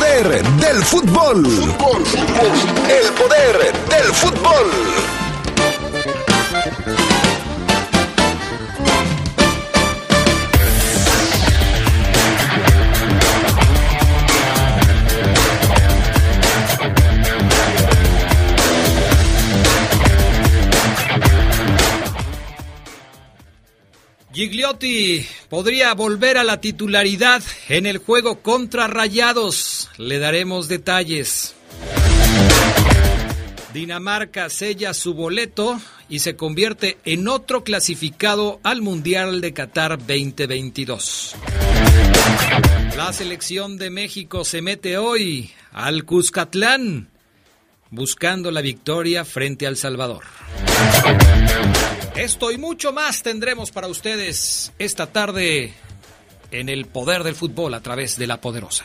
poder del fútbol. El poder del fútbol. Gigliotti podría volver a la titularidad en el juego contra Rayados. Le daremos detalles. Dinamarca sella su boleto y se convierte en otro clasificado al Mundial de Qatar 2022. La selección de México se mete hoy al Cuscatlán buscando la victoria frente al Salvador. Esto y mucho más tendremos para ustedes esta tarde en el poder del fútbol a través de la poderosa.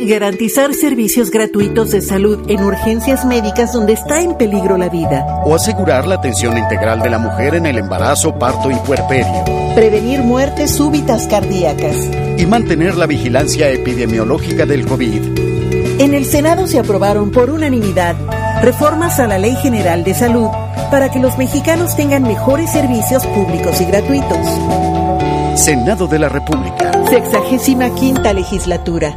Garantizar servicios gratuitos de salud en urgencias médicas donde está en peligro la vida. O asegurar la atención integral de la mujer en el embarazo, parto y puerperio. Prevenir muertes súbitas cardíacas. Y mantener la vigilancia epidemiológica del COVID. En el Senado se aprobaron por unanimidad reformas a la Ley General de Salud para que los mexicanos tengan mejores servicios públicos y gratuitos. Senado de la República. Sexagésima quinta legislatura.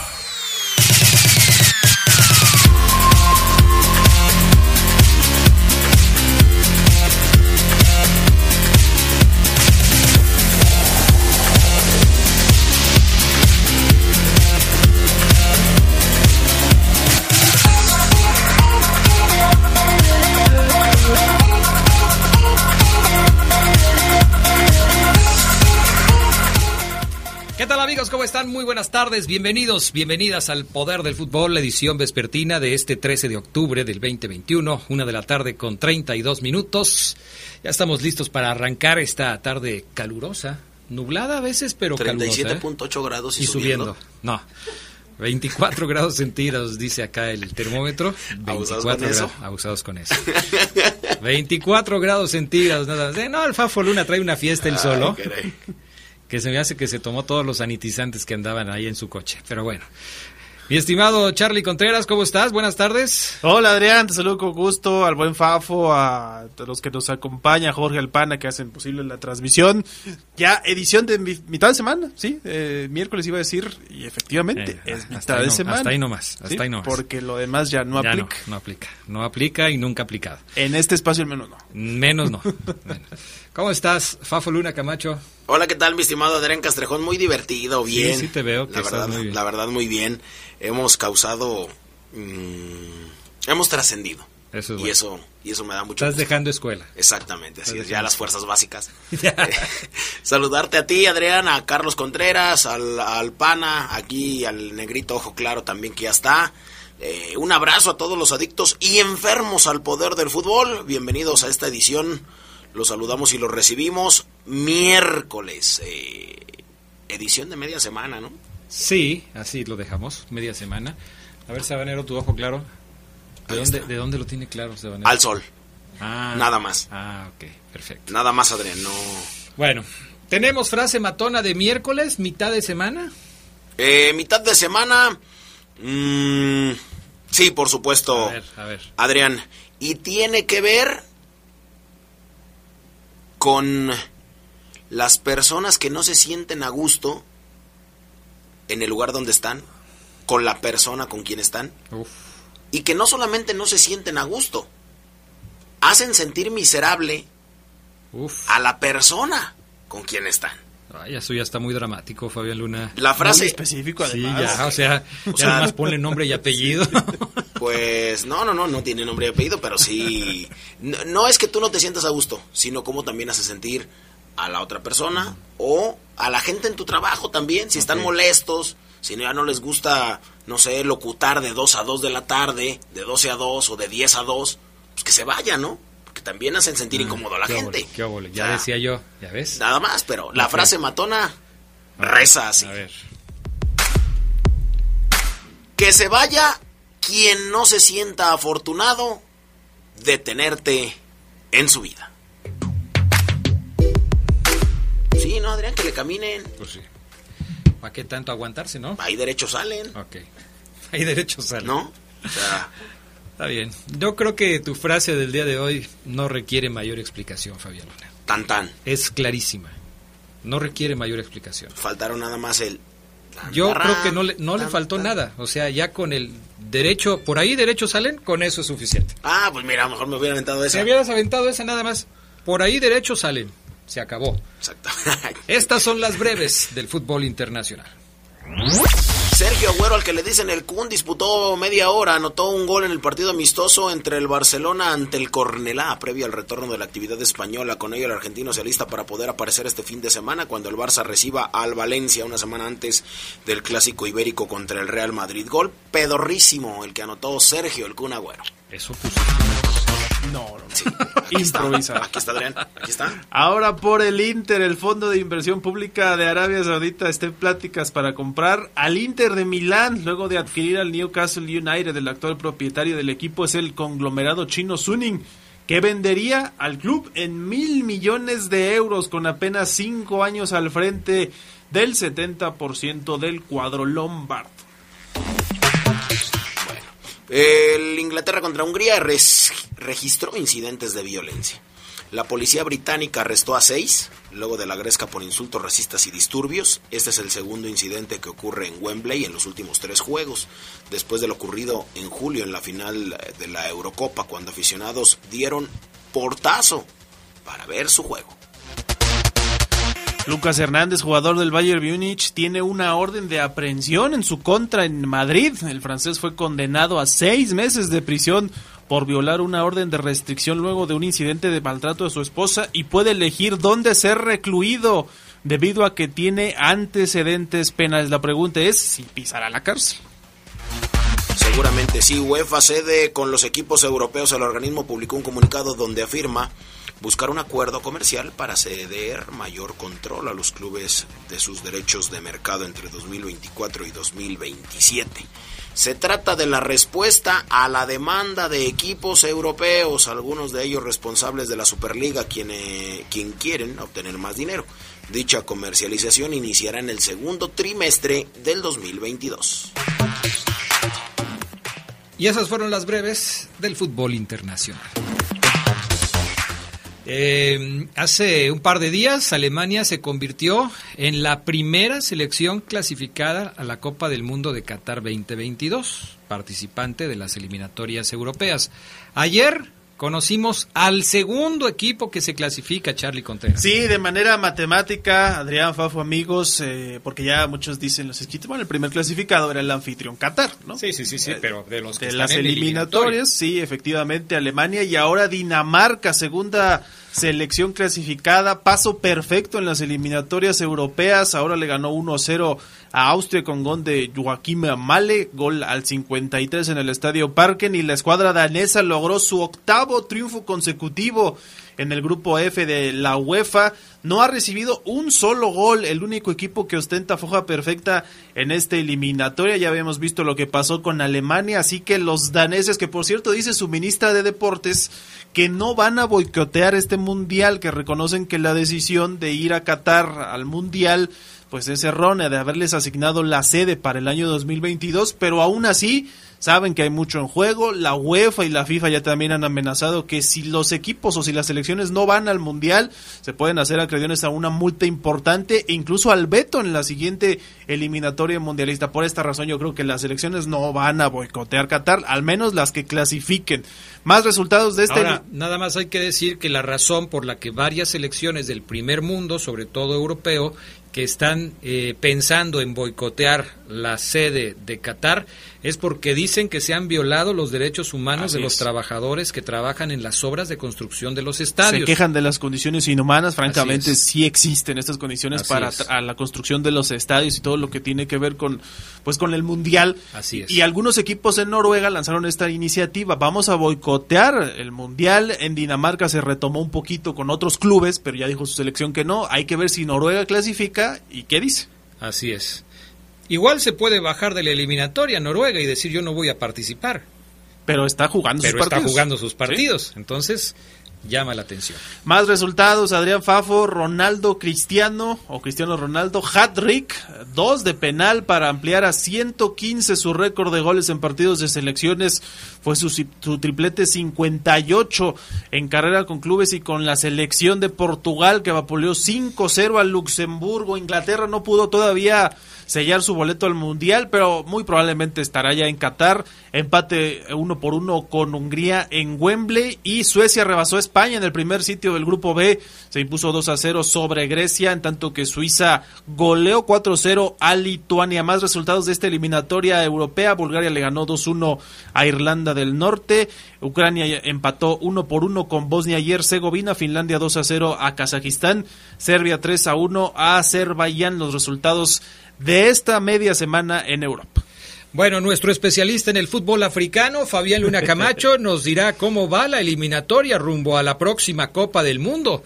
Amigos? ¿Cómo están? Muy buenas tardes. Bienvenidos, bienvenidas al Poder del Fútbol, la edición vespertina de este 13 de octubre del 2021, una de la tarde con 32 minutos. Ya estamos listos para arrancar esta tarde calurosa, nublada a veces, pero calurosa. 37.8 ¿eh? grados y, y subiendo. No. 24 grados centígrados, dice acá el termómetro. 24 ¿Abusados con eso? gra- Abusados con eso. 24 grados centígrados, nada más. Eh, No, el Fafo Luna trae una fiesta el solo. Ay. Que se me hace que se tomó todos los sanitizantes que andaban ahí en su coche. Pero bueno. Mi estimado Charlie Contreras, ¿cómo estás? Buenas tardes. Hola Adrián, te saludo con gusto, al buen Fafo, a los que nos acompaña, Jorge Alpana, que hacen posible la transmisión. Ya edición de mi- mitad de semana, ¿sí? Eh, miércoles iba a decir, y efectivamente, Eh, es hasta mitad de no- semana. hasta ahí nomás, hasta ¿sí? ahí nomás. Porque lo demás ya no Ya aplica. No, no aplica. No aplica y nunca aplicado. En este espacio al menos no. Menos no. Bueno. ¿Cómo estás, Fafo Luna Camacho? Hola, ¿qué tal, mi estimado Adrián Castrejón? Muy divertido, bien. sí te veo que la estás verdad, muy bien. La verdad, muy bien. Hemos causado... mm, hemos trascendido. Eso es y bueno. eso y eso me da mucho Estás gusto. dejando escuela. Exactamente, así Estás es, ya las fuerzas básicas. Eh, Saludarte a ti, Adrián, a Carlos Contreras, al, al Pana, aquí al Negrito Ojo Claro también que ya está. Eh, un abrazo a todos los adictos y enfermos al poder del fútbol. Bienvenidos a esta edición. Los saludamos y los recibimos miércoles. eh, edición de media semana, ¿no? Sí, así lo dejamos, media semana. A ver, Sabanero, tu ojo claro. ¿De dónde. ¿De dónde lo tiene claro, Sabanero? Al sol. Ah, Nada más. Ah, ok, perfecto. Nada más, Adrián. No. Bueno, tenemos frase matona de miércoles, mitad de semana. Eh, mitad de semana. mm, sí, por supuesto. A ver, a ver. Adrián, y tiene que ver con las personas que no se sienten a gusto en el lugar donde están, con la persona con quien están, Uf. y que no solamente no se sienten a gusto, hacen sentir miserable Uf. a la persona con quien están. Ay, eso ya está muy dramático, Fabián Luna. La Muy frase, específico Sí, además. ya, o sea, ya sea, nada más ponle nombre y apellido. Pues no, no, no, no tiene nombre y apellido, pero sí, no, no es que tú no te sientas a gusto, sino como también hace sentir a la otra persona o a la gente en tu trabajo también, si están molestos, si ya no les gusta, no sé, locutar de 2 a 2 de la tarde, de 12 a 2 o de 10 a 2, pues que se vayan, ¿no? Porque también hacen sentir incómodo a la qué gente. qué óvole. Ya decía yo, ¿ya ves? Nada más, pero la frase matona reza así. A ver. Que se vaya quien no se sienta afortunado de tenerte en su vida. Sí, no, Adrián, que le caminen. Pues sí. ¿Para qué tanto aguantarse, no? Ahí derechos salen, Ok. Hay derechos al. ¿no? O sea, Está bien. Yo creo que tu frase del día de hoy no requiere mayor explicación, Fabián Luna. tan tan. Es clarísima. No requiere mayor explicación. Faltaron nada más el... Yo creo que no le, no le faltó tan. nada. O sea, ya con el derecho, por ahí derechos salen, con eso es suficiente. Ah, pues mira, a lo mejor me hubiera aventado esa. hubieras aventado esa nada más, por ahí derechos salen. Se acabó. Exacto. Estas son las breves del fútbol internacional. Sergio Agüero, al que le dicen el Kun, disputó media hora, anotó un gol en el partido amistoso entre el Barcelona ante el Cornelá, previo al retorno de la actividad española. Con ello, el argentino se alista para poder aparecer este fin de semana cuando el Barça reciba al Valencia una semana antes del clásico ibérico contra el Real Madrid. Gol pedorrísimo el que anotó Sergio el Kun Agüero. Eso puso. No, no, no. Sí, aquí está. Improvisado. Aquí está Adrián, aquí está. Ahora por el Inter, el Fondo de Inversión Pública de Arabia Saudita está en pláticas para comprar al Inter de Milán luego de adquirir al Newcastle United. El actual propietario del equipo es el conglomerado chino Suning, que vendería al club en mil millones de euros con apenas cinco años al frente del 70% del cuadro lombardo. El Inglaterra contra Hungría registró incidentes de violencia. La policía británica arrestó a seis, luego de la gresca por insultos racistas y disturbios. Este es el segundo incidente que ocurre en Wembley en los últimos tres juegos, después de lo ocurrido en julio en la final de la Eurocopa, cuando aficionados dieron portazo para ver su juego. Lucas Hernández, jugador del Bayern Múnich, tiene una orden de aprehensión en su contra en Madrid. El francés fue condenado a seis meses de prisión por violar una orden de restricción luego de un incidente de maltrato de su esposa y puede elegir dónde ser recluido debido a que tiene antecedentes penales. La pregunta es si pisará la cárcel. Seguramente sí, UEFA cede con los equipos europeos. El organismo publicó un comunicado donde afirma buscar un acuerdo comercial para ceder mayor control a los clubes de sus derechos de mercado entre 2024 y 2027. Se trata de la respuesta a la demanda de equipos europeos, algunos de ellos responsables de la Superliga, quienes, quien quieren obtener más dinero. Dicha comercialización iniciará en el segundo trimestre del 2022. Y esas fueron las breves del fútbol internacional. Eh, hace un par de días Alemania se convirtió en la primera selección clasificada a la Copa del Mundo de Qatar 2022, participante de las eliminatorias europeas. Ayer conocimos al segundo equipo que se clasifica, Charlie Contreras. Sí, de manera matemática, Adrián Fafo, amigos, eh, porque ya muchos dicen los escritos, bueno, el primer clasificado era el anfitrión Qatar, ¿no? Sí, sí, sí, sí, pero de los que de están las en eliminatorias, sí, efectivamente, Alemania y ahora Dinamarca, segunda selección clasificada, paso perfecto en las eliminatorias europeas, ahora le ganó 1-0 a Austria con gol de Joaquim Male, gol al 53 en el Estadio Parken y la escuadra danesa logró su octavo triunfo consecutivo en el grupo F de la UEFA. No ha recibido un solo gol, el único equipo que ostenta foja perfecta en esta eliminatoria. Ya habíamos visto lo que pasó con Alemania, así que los daneses, que por cierto dice su ministra de Deportes, que no van a boicotear este mundial, que reconocen que la decisión de ir a Qatar al mundial pues es errónea de haberles asignado la sede para el año 2022, pero aún así saben que hay mucho en juego. La UEFA y la FIFA ya también han amenazado que si los equipos o si las selecciones no van al mundial, se pueden hacer acreedores a una multa importante e incluso al veto en la siguiente eliminatoria mundialista. Por esta razón yo creo que las selecciones no van a boicotear Qatar, al menos las que clasifiquen. Más resultados de este Ahora, nada más hay que decir que la razón por la que varias selecciones del primer mundo, sobre todo europeo, que están eh, pensando en boicotear la sede de Qatar es porque dicen que se han violado los derechos humanos Así de los es. trabajadores que trabajan en las obras de construcción de los estadios. Se quejan de las condiciones inhumanas, francamente sí existen estas condiciones Así para es. tra- a la construcción de los estadios y todo lo que tiene que ver con pues con el mundial. Así es. Y algunos equipos en Noruega lanzaron esta iniciativa, vamos a boicotear el mundial. En Dinamarca se retomó un poquito con otros clubes, pero ya dijo su selección que no. Hay que ver si Noruega clasifica y qué dice. Así es. Igual se puede bajar de la eliminatoria Noruega y decir yo no voy a participar, Pero está jugando pero sus está partidos. jugando sus Sí. partidos. Entonces, llama la atención. Más resultados, Adrián Fafo, Ronaldo Cristiano o Cristiano Ronaldo, hat-trick, dos de penal para ampliar a 115 su récord de goles en partidos de selecciones. Fue su, su triplete 58 en carrera con clubes y con la selección de Portugal que vapuleó 5-0 al Luxemburgo. Inglaterra no pudo todavía sellar su boleto al Mundial, pero muy probablemente estará ya en Qatar. Empate uno por uno con Hungría en Wembley y Suecia rebasó a España en el primer sitio del grupo B. Se impuso 2 a 0 sobre Grecia, en tanto que Suiza goleó 4 0 a Lituania. Más resultados de esta eliminatoria europea. Bulgaria le ganó 2-1 a Irlanda del Norte. Ucrania empató 1 por 1 con Bosnia y Herzegovina. Finlandia 2 a 0 a Kazajistán. Serbia 3 a 1 a Azerbaiyán. Los resultados de esta media semana en Europa. Bueno, nuestro especialista en el fútbol africano, Fabián Luna Camacho, nos dirá cómo va la eliminatoria rumbo a la próxima Copa del Mundo.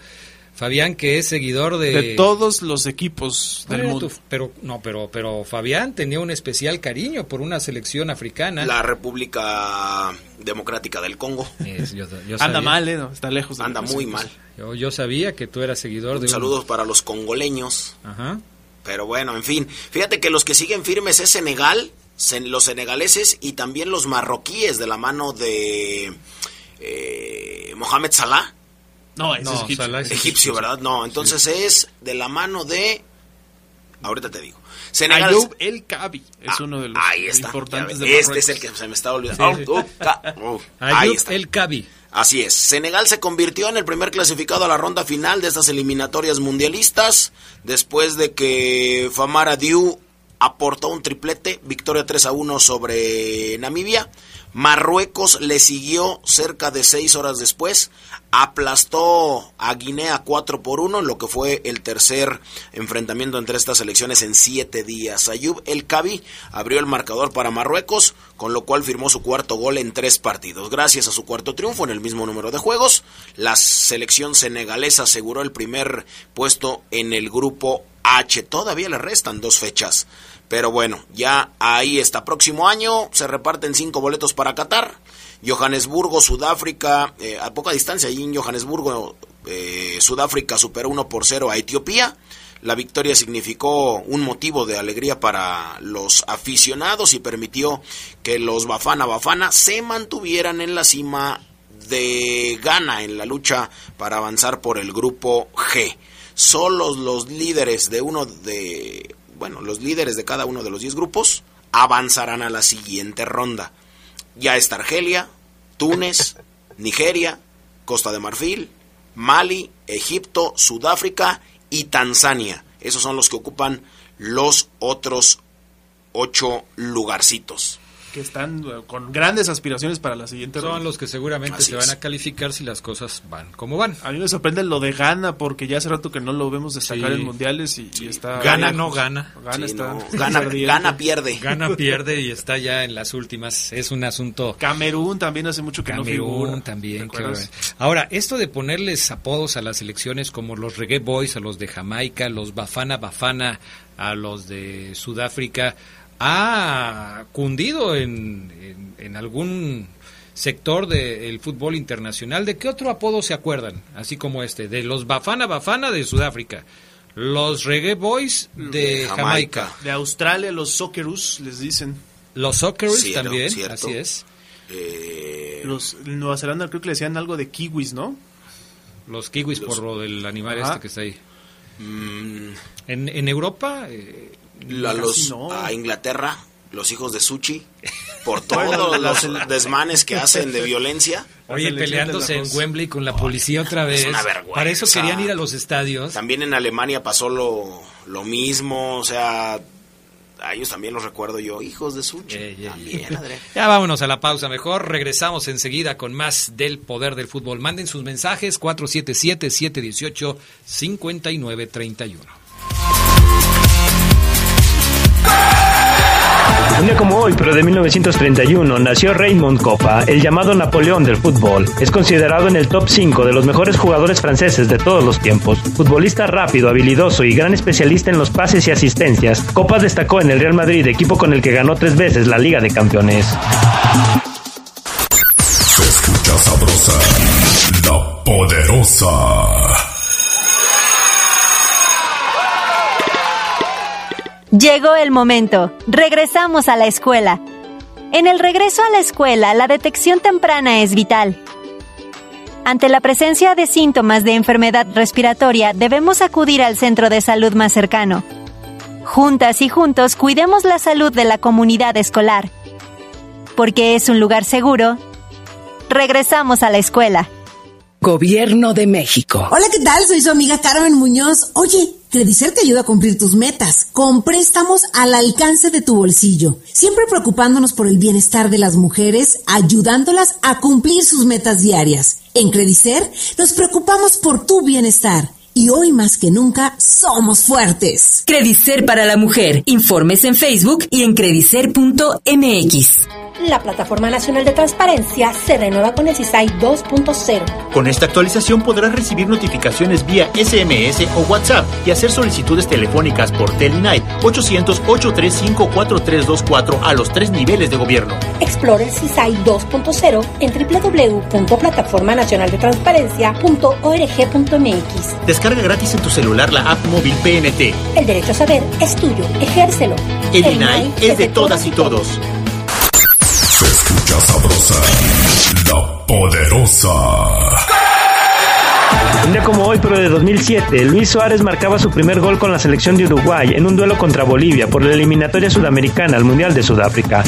Fabián, que es seguidor de, De todos los equipos del mundo. tu- pero no, pero pero Fabián tenía un especial cariño por una selección africana. La República Democrática del Congo. Es- yo- yo Anda mal, ¿eh? No, Está lejos. de Anda muy mal. Yo, yo sabía que tú eras seguidor de un- Saludos para los congoleños. Ajá. Pero bueno, en fin. Fíjate que los que siguen firmes es Senegal, sen- los senegaleses y también los marroquíes de la mano de eh, Mohamed Salah. No, es egipcio. Salah es Egipcio, ¿verdad? No, entonces es de la mano de... Ahorita te digo. Senegal... Ayub El Kabi es Ah, uno de los ahí está. importantes de Este es el que se me estaba olvidando. Sí. Oh, oh, ca- oh, ahí está. El Kabi. Así es. Senegal se convirtió en el primer clasificado a la ronda final de estas eliminatorias mundialistas después de que Famara Diu aportó un triplete, victoria 3 a 1 sobre Namibia. Marruecos le siguió cerca de seis horas después, aplastó a Guinea 4 por 1, lo que fue el tercer enfrentamiento entre estas selecciones en siete días. Ayub El Kabi abrió el marcador para Marruecos, con lo cual firmó su cuarto gol en tres partidos. Gracias a su cuarto triunfo en el mismo número de juegos, la selección senegalesa aseguró el primer puesto en el grupo H. Todavía le restan dos fechas. Pero bueno, ya ahí está. Próximo año se reparten cinco boletos para Qatar. Johannesburgo, Sudáfrica, eh, a poca distancia, allí en Johannesburgo, eh, Sudáfrica superó 1 por 0 a Etiopía. La victoria significó un motivo de alegría para los aficionados y permitió que los Bafana Bafana se mantuvieran en la cima de Ghana en la lucha para avanzar por el grupo G. Solo los líderes de uno de, bueno, los líderes de cada uno de los 10 grupos avanzarán a la siguiente ronda. Ya está Argelia, Túnez, Nigeria, Costa de Marfil, Mali, Egipto, Sudáfrica y Tanzania. Esos son los que ocupan los otros ocho lugarcitos. Que están eh, con grandes aspiraciones para la siguiente Son ronda. los que seguramente Así se van a calificar si las cosas van como van. A mí me sorprende lo de Ghana porque ya hace rato que no lo vemos destacar Sí. en mundiales y, y está Gana, no gana. Ghana Sí, está no, gana, gana, pierde. Gana, pierde y está ya en las últimas. Es un asunto. Camerún también hace mucho que no Camerún figura. también. Ahora, esto de ponerles apodos a las selecciones como los Reggae Boys, a los de Jamaica, los Bafana Bafana, a los de Sudáfrica, ha cundido en, en- en algún sector del fútbol internacional. ¿De qué otro apodo se acuerdan? Así como este, de los Bafana Bafana de Sudáfrica, los Reggae Boys de De Jamaica, Jamaica. De Australia los Socceroos les dicen. los Socceroos Cierto, también, cierto. así es. Eh, Los en Nueva Zelanda creo que le decían algo de kiwis, ¿no? Los kiwis por lo del animal Ajá. este que está ahí. mm, En, en Europa, eh, los, no. a Inglaterra los hijos de Suchi, por todos los desmanes que hacen de violencia. Oye, peleándose en Wembley con la policía otra vez. una vergüenza. Para eso querían ir a los estadios. También en Alemania pasó lo, lo mismo, o sea, a ellos también los recuerdo yo, hijos de Suchi. También, Adrián. Ya vámonos a la pausa mejor. Regresamos enseguida con más del poder del fútbol. Manden sus mensajes 477-718-5931. Un día como hoy, pero de 1931, nació Raymond Coppa, el llamado Napoleón del fútbol. Es considerado en el top 5 de los mejores jugadores franceses de todos los tiempos. Futbolista rápido, habilidoso y gran especialista en los pases y asistencias, Coppa destacó en el Real Madrid, equipo con el que ganó tres veces la Liga de Campeones. Se escucha sabrosa, la poderosa. Llegó el momento. Regresamos a la escuela. En el regreso a la escuela, la detección temprana es vital. Ante la presencia de síntomas de enfermedad respiratoria, debemos acudir al centro de salud más cercano. Juntas y juntos cuidemos la salud de la comunidad escolar. Porque es un lugar seguro. Regresamos a la escuela. Gobierno de México. Hola, ¿qué tal? Soy su amiga Carmen Muñoz. Oye, Credicer te ayuda a cumplir tus metas con préstamos al alcance de tu bolsillo, siempre preocupándonos por el bienestar de las mujeres, ayudándolas a cumplir sus metas diarias. En Credicer nos preocupamos por tu bienestar y hoy más que nunca somos fuertes. Credicer para la mujer. Informes en Facebook y en credicer.mx. La Plataforma Nacional de Transparencia se renueva con el CISAI 2.0. Con esta actualización podrás recibir notificaciones vía SMS o WhatsApp y hacer solicitudes telefónicas por Telenite 800-835-4324 a los tres niveles de gobierno. Explora el CISAI 2.0 en www.plataformanacionaldetransparencia.org.mx. Descarga gratis en tu celular la app móvil PNT. El derecho a saber es tuyo. Ejércelo. El INAI es de todas y todos. Se escucha sabrosa, la poderosa. Un día como hoy, pero de 2007, Luis Suárez marcaba su primer gol con la selección de Uruguay en un duelo contra Bolivia por la eliminatoria sudamericana al Mundial de Sudáfrica.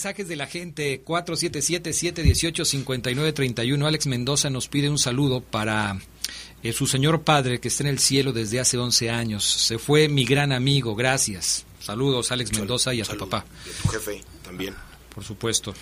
Mensajes de la gente 477-718-5931. Alex Mendoza nos pide un saludo para eh, su señor padre que está en el cielo desde hace 11 años. Se fue mi gran amigo. Gracias. Saludos, Alex Mendoza y a tu papá. Y a tu jefe también. Por supuesto.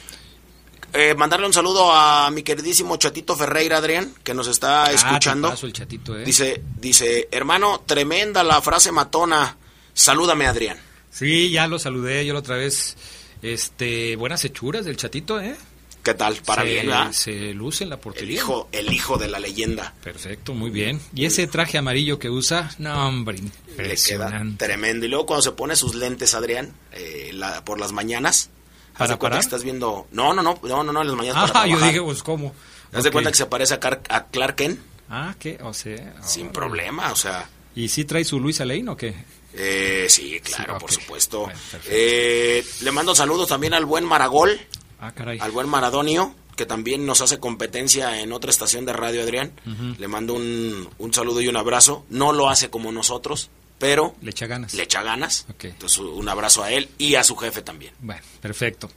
Eh, mandarle un saludo a mi queridísimo Chatito Ferreira, Adrián, que nos está Ah, escuchando. el chatito, ¿eh? Dice, dice, hermano, tremenda la frase matona. Salúdame, Adrián. Sí, ya lo saludé yo la otra vez. Este, buenas hechuras del chatito, ¿eh? ¿Qué tal? Para se, bien, ¿verdad? Se luce en la El portería. hijo, el hijo de la leyenda. Perfecto, muy bien. ¿Y ese traje amarillo que usa? No, hombre, Le queda impresionante. tremendo. Y luego cuando se pone sus lentes, Adrián, eh, la- por las mañanas. ¿Para parar? que estás viendo. No, no, no, no, no, no, en las mañanas. Ah, para yo dije, pues, ¿cómo? Haz de Ok. cuenta que se parece a, Car- a Clark Kent Ah, ¿qué? O sea... sin problema, o sea. ¿Y sí trae su Luis Lane o qué? Eh, sí, claro, Sí, por supuesto. Bueno. Eh, le mando saludos también al buen Maragol, Ah, caray. al buen Maradonio, que también nos hace competencia en otra estación de radio, Adrián. Le mando un, un saludo y un abrazo. No lo hace como nosotros, pero Le echa ganas. le echa ganas. Entonces, un abrazo a él y a su jefe también. Bueno, perfecto.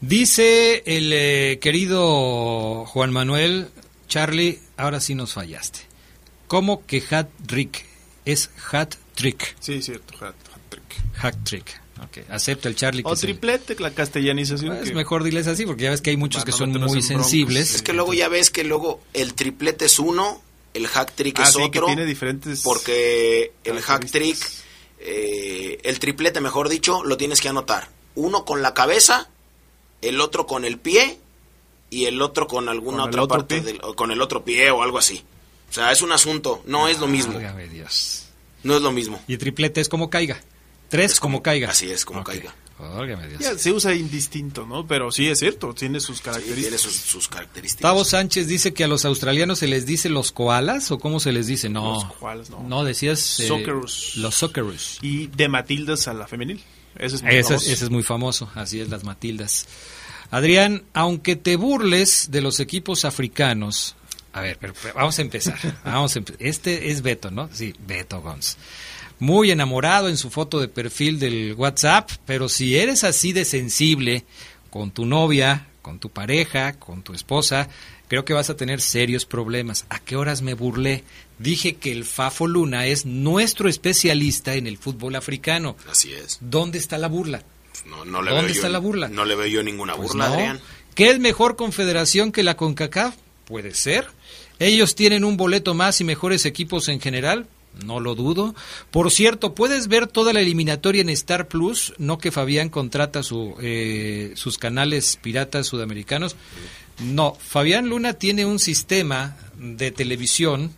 Dice el eh, querido Juan Manuel, Charlie, ahora sí nos fallaste. ¿Cómo que hat trick? Es hat trick. Sí, cierto, hat, hat trick. Hat trick. Ok, acepta el Charlie. que O triplete, la castellanización. Es que- mejor diles así, porque ya ves que hay muchos que son muy sensibles. Es que luego ya ves que luego el triplete es uno, el hack trick Ah, es sí, que otro. tiene diferentes Porque el hack trick, eh, el triplete, mejor dicho, lo tienes que anotar. Uno con la cabeza, el otro con el pie y el otro con alguna Con el otra parte del, con el otro pie o algo así. O sea, es un asunto, no es lo mismo. Dios. No es lo mismo. Y triplete es como caiga. Tres como, caiga. Así es, como caiga. Ya, se usa indistinto, ¿no? Pero sí es cierto, tiene sus Sí, características. tiene sus, sus características. Tavo Sánchez dice que a los australianos se les dice los koalas o cómo se les dice. No, Los koalas, no. no decías eh, Socceroos. los Socceroos. Y de Matildas a la femenil. Ese es muy Ese, es- famoso. ese es muy famoso, así es, las Matildas. Adrián, aunque te burles de los equipos africanos, a ver, pero, pero vamos a empezar. Vamos a empe- este es Beto, ¿no? Sí, Beto Gons. Muy enamorado en su foto de perfil del WhatsApp, pero si eres así de sensible con tu novia, con tu pareja, con tu esposa, creo que vas a tener serios problemas. ¿A qué horas me burlé? Dije que el Fafo Luna es nuestro especialista en el fútbol africano. Así es. ¿Dónde está la burla? No, no le ¿Dónde veo está yo, la burla? No le veo yo ninguna Pues burla, no. Adrián. ¿Qué es mejor confederación que la CONCACAF? Puede ser. ¿Ellos tienen un boleto más y mejores equipos en general? No lo dudo. Por cierto, puedes ver toda la eliminatoria en Star Plus, no que Fabián contrata su, eh, sus canales piratas sudamericanos. No, Fabián Luna tiene un sistema de televisión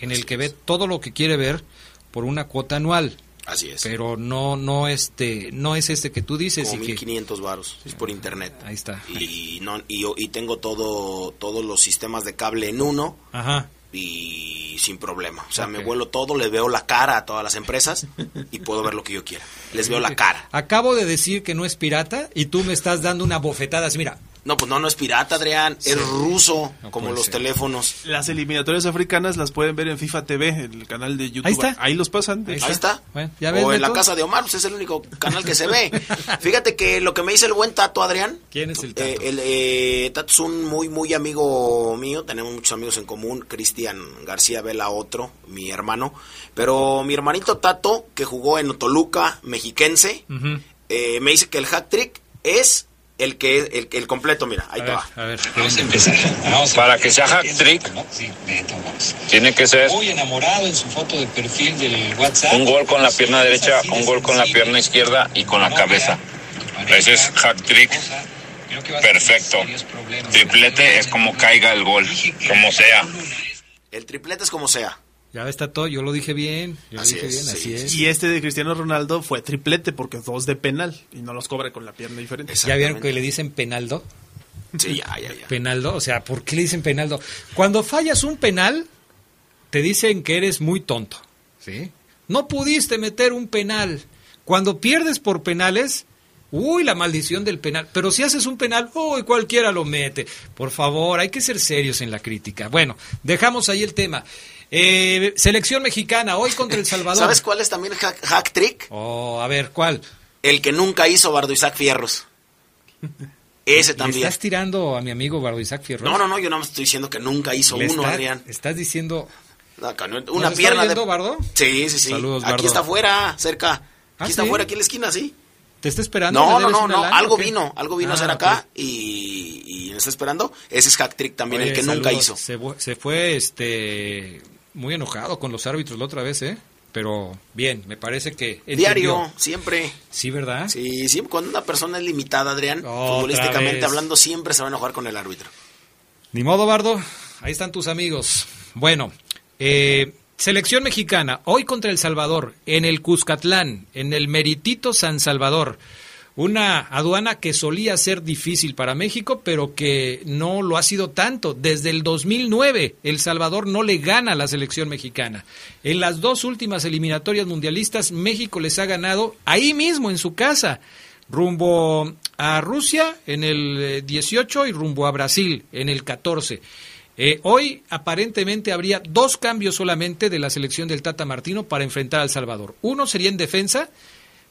en el que ve todo lo que quiere ver por una cuota anual. Así es. Pero no, no este, no es este que tú dices Como y que 1500 varos, es por internet. Ahí está. Y, no, y, y tengo todo todos los sistemas de cable en uno Ajá. y sin problema. O sea, me vuelo todo, le veo la cara a todas las empresas y puedo ver lo que yo quiera. Les veo la cara. Acabo de decir que no es pirata y tú me estás dando una bofetada. así, Mira, No, pues no, no es pirata, Adrián, es ruso, como los ser. teléfonos. Las eliminatorias africanas las pueden ver en FIFA TV, el canal de YouTube. Ahí está. Ahí los pasan. de Ahí está. Bueno, ¿ya ves, o en la casa de Omar, pues es el único canal que se ve. Fíjate que lo que me dice el buen Tato, Adrián. ¿quién es el tato? eh, el, eh, Tato es un muy, muy amigo mío. Tenemos muchos amigos en común. Cristian García Vela, otro, mi hermano. Pero mi hermanito Tato, que jugó en Toluca, mexiquense, eh, me dice que el hack trick es el que el, el completo. Mira, ahí a te ver, va. a ver. Vamos a empezar. Vamos a Para que sea hack trick, Sí, tiene que ser Muy enamorado en su foto de perfil del WhatsApp. un gol con la pierna derecha, un gol con la pierna izquierda y con la cabeza. Ese es hack trick perfecto. Triplete es como caiga el gol, como sea. El triplete es como sea. Ya ves, Tato, yo lo dije bien. Yo lo Así dije es, bien, sí, así es. Y este de Cristiano Ronaldo fue triplete porque dos de penal y no los cobra con la pierna diferente. ¿Ya vieron que le dicen penaldo? Sí, ya, ya, ya. Penaldo, o sea, ¿por qué le dicen penaldo? Cuando fallas un penal, te dicen que eres muy tonto, ¿sí? No pudiste meter un penal. Cuando pierdes por penales, uy, la maldición del penal. Pero si haces un penal, uy, cualquiera lo mete. Por favor, hay que ser serios en la crítica. Bueno, dejamos ahí el tema. Eh, selección mexicana, hoy contra El Salvador. ¿Sabes cuál es también hack, hack trick? Oh, a ver, ¿cuál? El que nunca hizo Bardo Isaac Fierros. Ese ¿Le también. estás tirando a mi amigo Bardo Isaac Fierro? No, no, no, yo no me estoy diciendo que nunca hizo uno, está- Adrián. Estás diciendo... No, que no- ¿Nos una está pierna oyendo, de. Bardo? Sí, sí, sí. Saludos, Aquí Bardo. está afuera, cerca. Aquí ¿Ah, está sí? afuera, aquí en la esquina, sí. ¿Te está esperando? No, ¿Le no, no, no. lana Algo vino, algo vino a Ah, hacer acá y, y me está esperando. Ese es hack trick también, Oye, el que nunca hizo. Se fue este muy enojado con los árbitros la otra vez, ¿eh? Pero bien, me parece que entendió. Diario, siempre. Sí, ¿verdad? Sí, siempre. Cuando una persona es limitada, Adrián, Otra futbolísticamente vez. hablando, siempre se va a enojar con el árbitro. Ni modo, Bardo. Ahí están tus amigos. Bueno, eh, selección mexicana, hoy contra El Salvador, en el Cuscatlán, en el Meritito San Salvador. Una aduana que solía ser difícil para México, pero que no lo ha sido tanto. Desde el 2009, El Salvador no le gana a la selección mexicana. En las dos últimas eliminatorias mundialistas, México les ha ganado ahí mismo, en su casa rumbo a Rusia en el eh, 18 y rumbo a Brasil en el 14. Eh, hoy aparentemente habría dos cambios solamente de la selección del Tata Martino para enfrentar al Salvador. Uno sería en defensa,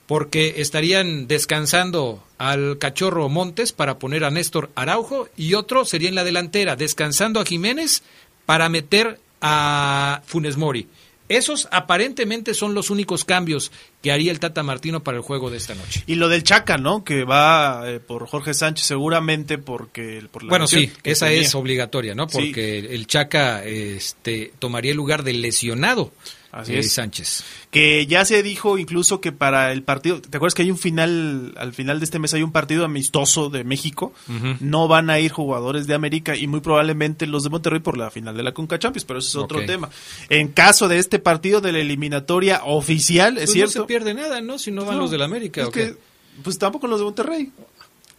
porque estarían descansando al cachorro Montes para poner a Néstor Araujo, y otro sería en la delantera, descansando a Jiménez para meter a Funes Mori. Esos aparentemente son los únicos cambios que haría el Tata Martino para el juego de esta noche. Y lo del Chaca, ¿no? Que va eh, por Jorge Sánchez seguramente porque por la Bueno, sí, esa tenía. es obligatoria, ¿no? Sí. Porque el Chaca este, tomaría el lugar del lesionado Así eh, es. Sánchez. Que ya se dijo incluso que para el partido, ¿te acuerdas que hay un final, al final de este mes hay un partido amistoso de México? No van a ir jugadores de América y muy probablemente los de Monterrey por la final de la Conca Champions, pero eso es otro tema. En caso de este partido de la eliminatoria oficial, es Pues cierto. no se pierde nada, ¿no? Si no van No, los del América. es que, pues tampoco los de Monterrey.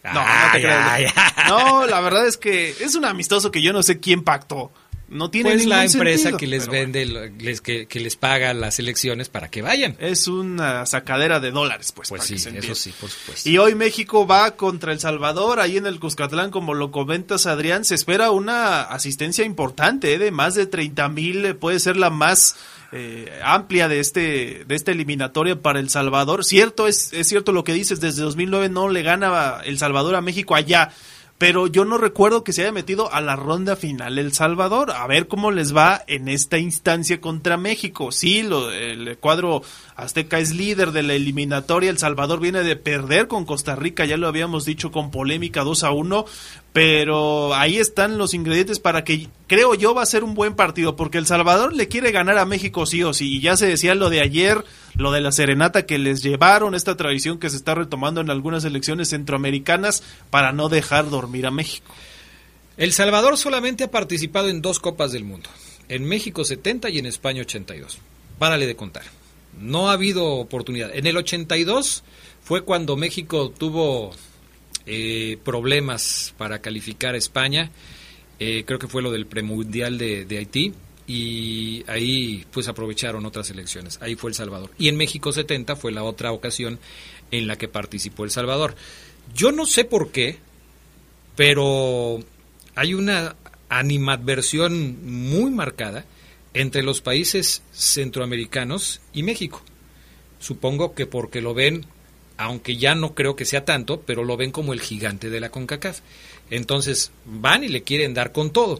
No, no te creas. No, la verdad es que es un amistoso que yo no sé quién pactó. No tiene Pues la empresa sentido, que les vende, les, que, que les paga las elecciones para que vayan. Es una sacadera de dólares, pues. Pues para sí, que se eso sí, por supuesto. Y hoy México va contra El Salvador, ahí en el Cuscatlán, como lo comentas, Adrián. Se espera una asistencia importante, ¿eh? de más de 30 mil, puede ser la más eh, amplia de este de esta eliminatoria para El Salvador. Cierto, es, es cierto lo que dices, desde 2009 no le gana El Salvador a México allá. Pero yo no recuerdo que se haya metido a la ronda final El Salvador. A ver cómo les va en esta instancia contra México. Sí, lo, el cuadro azteca es líder de la eliminatoria. El Salvador viene de perder con Costa Rica, ya lo habíamos dicho con polémica 2 a 1. Pero ahí están los ingredientes para que creo yo va a ser un buen partido. Porque El Salvador le quiere ganar a México sí o sí. Y ya se decía lo de ayer, lo de la serenata que les llevaron, esta tradición que se está retomando en algunas elecciones centroamericanas para no dejar dormir a México. El Salvador solamente ha participado en dos Copas del Mundo. En México 70 y en España 82. Párale de contar. No ha habido oportunidad. En el 82 fue cuando México tuvo eh, problemas para calificar a España. Eh, creo que fue lo del premundial de, de Haití. Y ahí pues aprovecharon otras elecciones. Ahí fue El Salvador. Y en México 70 fue la otra ocasión en la que participó El Salvador. Yo no sé por qué, pero hay una animadversión muy marcada entre los países centroamericanos y México. Supongo que porque lo ven, aunque ya no creo que sea tanto, pero lo ven como el gigante de la CONCACAF. Entonces van y le quieren dar con todo.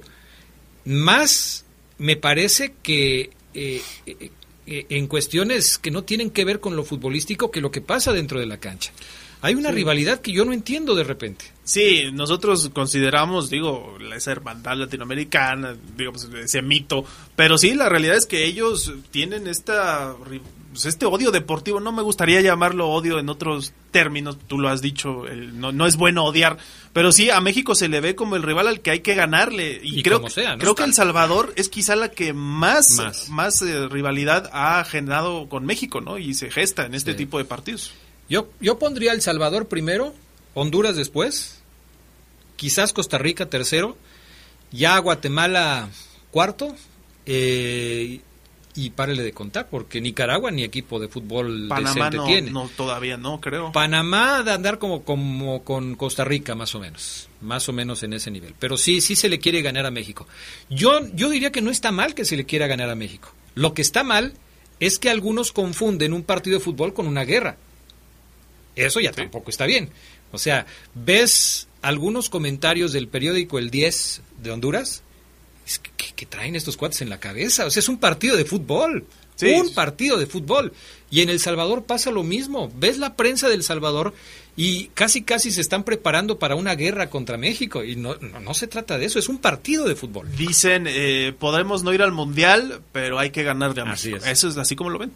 Más me parece que eh, eh, eh, en cuestiones que no tienen que ver con lo futbolístico que lo que pasa dentro de la cancha. Hay una Sí. rivalidad que yo no entiendo de repente. Sí, nosotros consideramos, digo, esa hermandad latinoamericana, digamos, ese mito, pero sí, la realidad es que ellos tienen esta, pues, este odio deportivo, no me gustaría llamarlo odio en otros términos, tú lo has dicho, el- no, no es bueno odiar, pero sí, a México se le ve como el rival al que hay que ganarle, y, Y creo, como sea, ¿no? creo que El Salvador es quizá la que más, Más. más, eh, rivalidad ha generado con México, ¿no? Y se gesta en este Sí. tipo de partidos. Yo, yo pondría El Salvador primero, Honduras después, quizás Costa Rica tercero, ya Guatemala cuarto, eh, y párele de contar, porque Nicaragua ni equipo de fútbol Panamá decente no, tiene. no, todavía no, creo. Panamá de andar como, como con Costa Rica, más o menos. Más o menos en ese nivel. Pero sí, sí se le quiere ganar a México. Yo, yo diría que no está mal que se le quiera ganar a México. Lo que está mal es que algunos confunden un partido de fútbol con una guerra. Eso ya tampoco está bien. O sea, ves algunos comentarios del periódico El 10 de Honduras, es que, que- que traen estos cuates en la cabeza. O sea, es un partido de fútbol. Sí. Un partido de fútbol. Y en El Salvador pasa lo mismo. Ves la prensa del Salvador y casi casi se están preparando para una guerra contra México. Y no, no, no se trata de eso, es un partido de fútbol. Dicen, eh, podemos no ir al mundial, pero hay que ganarle a Así México. es. Eso es así como lo ven.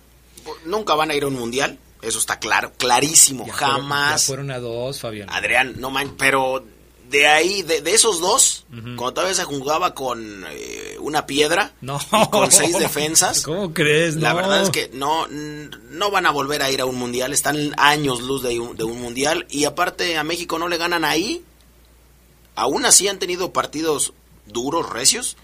Nunca van a ir a un mundial, eso está claro, clarísimo, Ya fueron- jamás. ya fueron a dos, Fabián. Adrián, no man, pero de ahí, de, de esos dos, Ujú. cuando todavía se jugaba con eh, una piedra No. y con seis defensas, ¿Cómo crees? la No. verdad es que no, no van a volver a ir a un mundial, están años luz de un, de un mundial y aparte a México no le ganan ahí, aún así han tenido partidos duros, recios,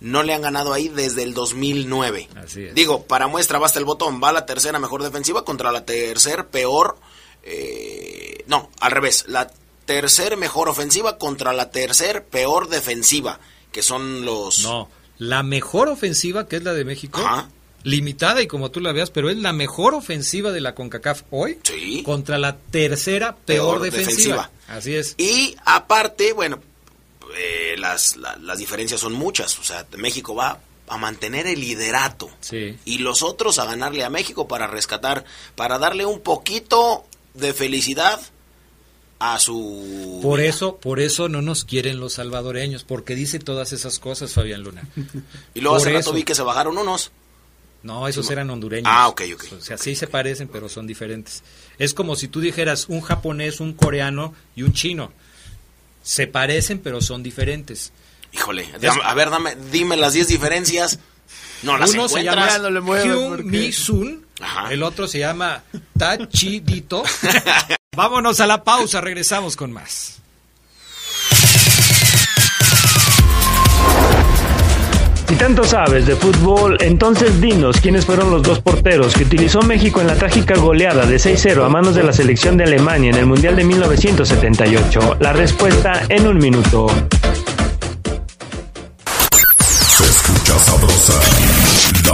no le han ganado ahí desde el 2009. Así es. Digo, para muestra basta el botón, va la tercera mejor defensiva contra la tercer peor, eh, no, al revés, la tercer mejor ofensiva contra la tercer peor defensiva, que son los... No, la mejor ofensiva, que es la de México, Ajá. limitada y como tú la veas, pero es la mejor ofensiva de la CONCACAF hoy Sí. contra la tercera peor, Peor defensiva. defensiva. Así es. Y aparte, bueno, eh, las, la- las diferencias son muchas. O sea, México va a mantener el liderato. Sí. Y los otros a ganarle a México para rescatar, para darle un poquito de felicidad a su... Por eso, por eso no nos quieren los salvadoreños, porque dice todas esas cosas, Fabián Luna. y luego hace rato eso. vi que se bajaron unos. No, esos eran hondureños. Ah, ok, ok. O sea, sí se parecen, pero son diferentes. Es como si tú dijeras un japonés, un coreano y un chino. Se parecen, pero son diferentes. Híjole, dame- a ver, dame, dime las 10 diferencias. No las Uno se encuentras. llama Hyun Mi Sun, el otro se llama Tachidito. Vámonos a la pausa, regresamos con más. Si tanto sabes de fútbol, entonces dinos quiénes fueron los dos porteros que utilizó México en la trágica goleada de 6-0 a manos de la selección de Alemania en el Mundial de 1978. La respuesta en un minuto. Se escucha sabrosa, la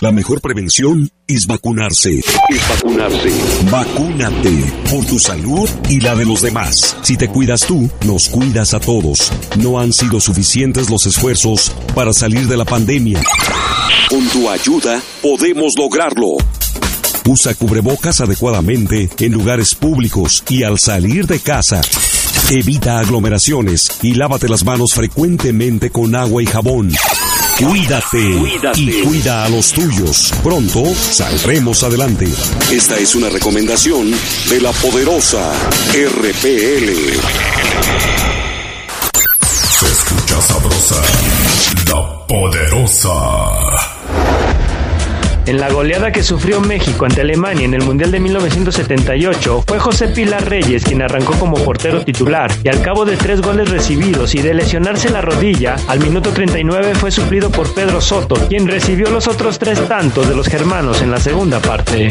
La mejor prevención es vacunarse. Es vacunarse. Vacúnate por tu salud y la de los demás. Si te cuidas tú, nos cuidas a todos. No han sido suficientes los esfuerzos para salir de la pandemia. Con tu ayuda podemos lograrlo. Usa cubrebocas adecuadamente en lugares públicos y al salir de casa. Evita aglomeraciones y lávate las manos frecuentemente con agua y jabón. Cuídate, y cuida a los tuyos. Pronto saldremos adelante. Esta es una recomendación de la poderosa RPL. Se escucha sabrosa, la poderosa. En la goleada que sufrió México ante Alemania en el Mundial de 1978, fue José Pilar Reyes quien arrancó como portero titular y al cabo de tres goles recibidos y de lesionarse la rodilla, al minuto 39 fue suplido por Pedro Soto, quien recibió los otros tres tantos de los germanos en la segunda parte.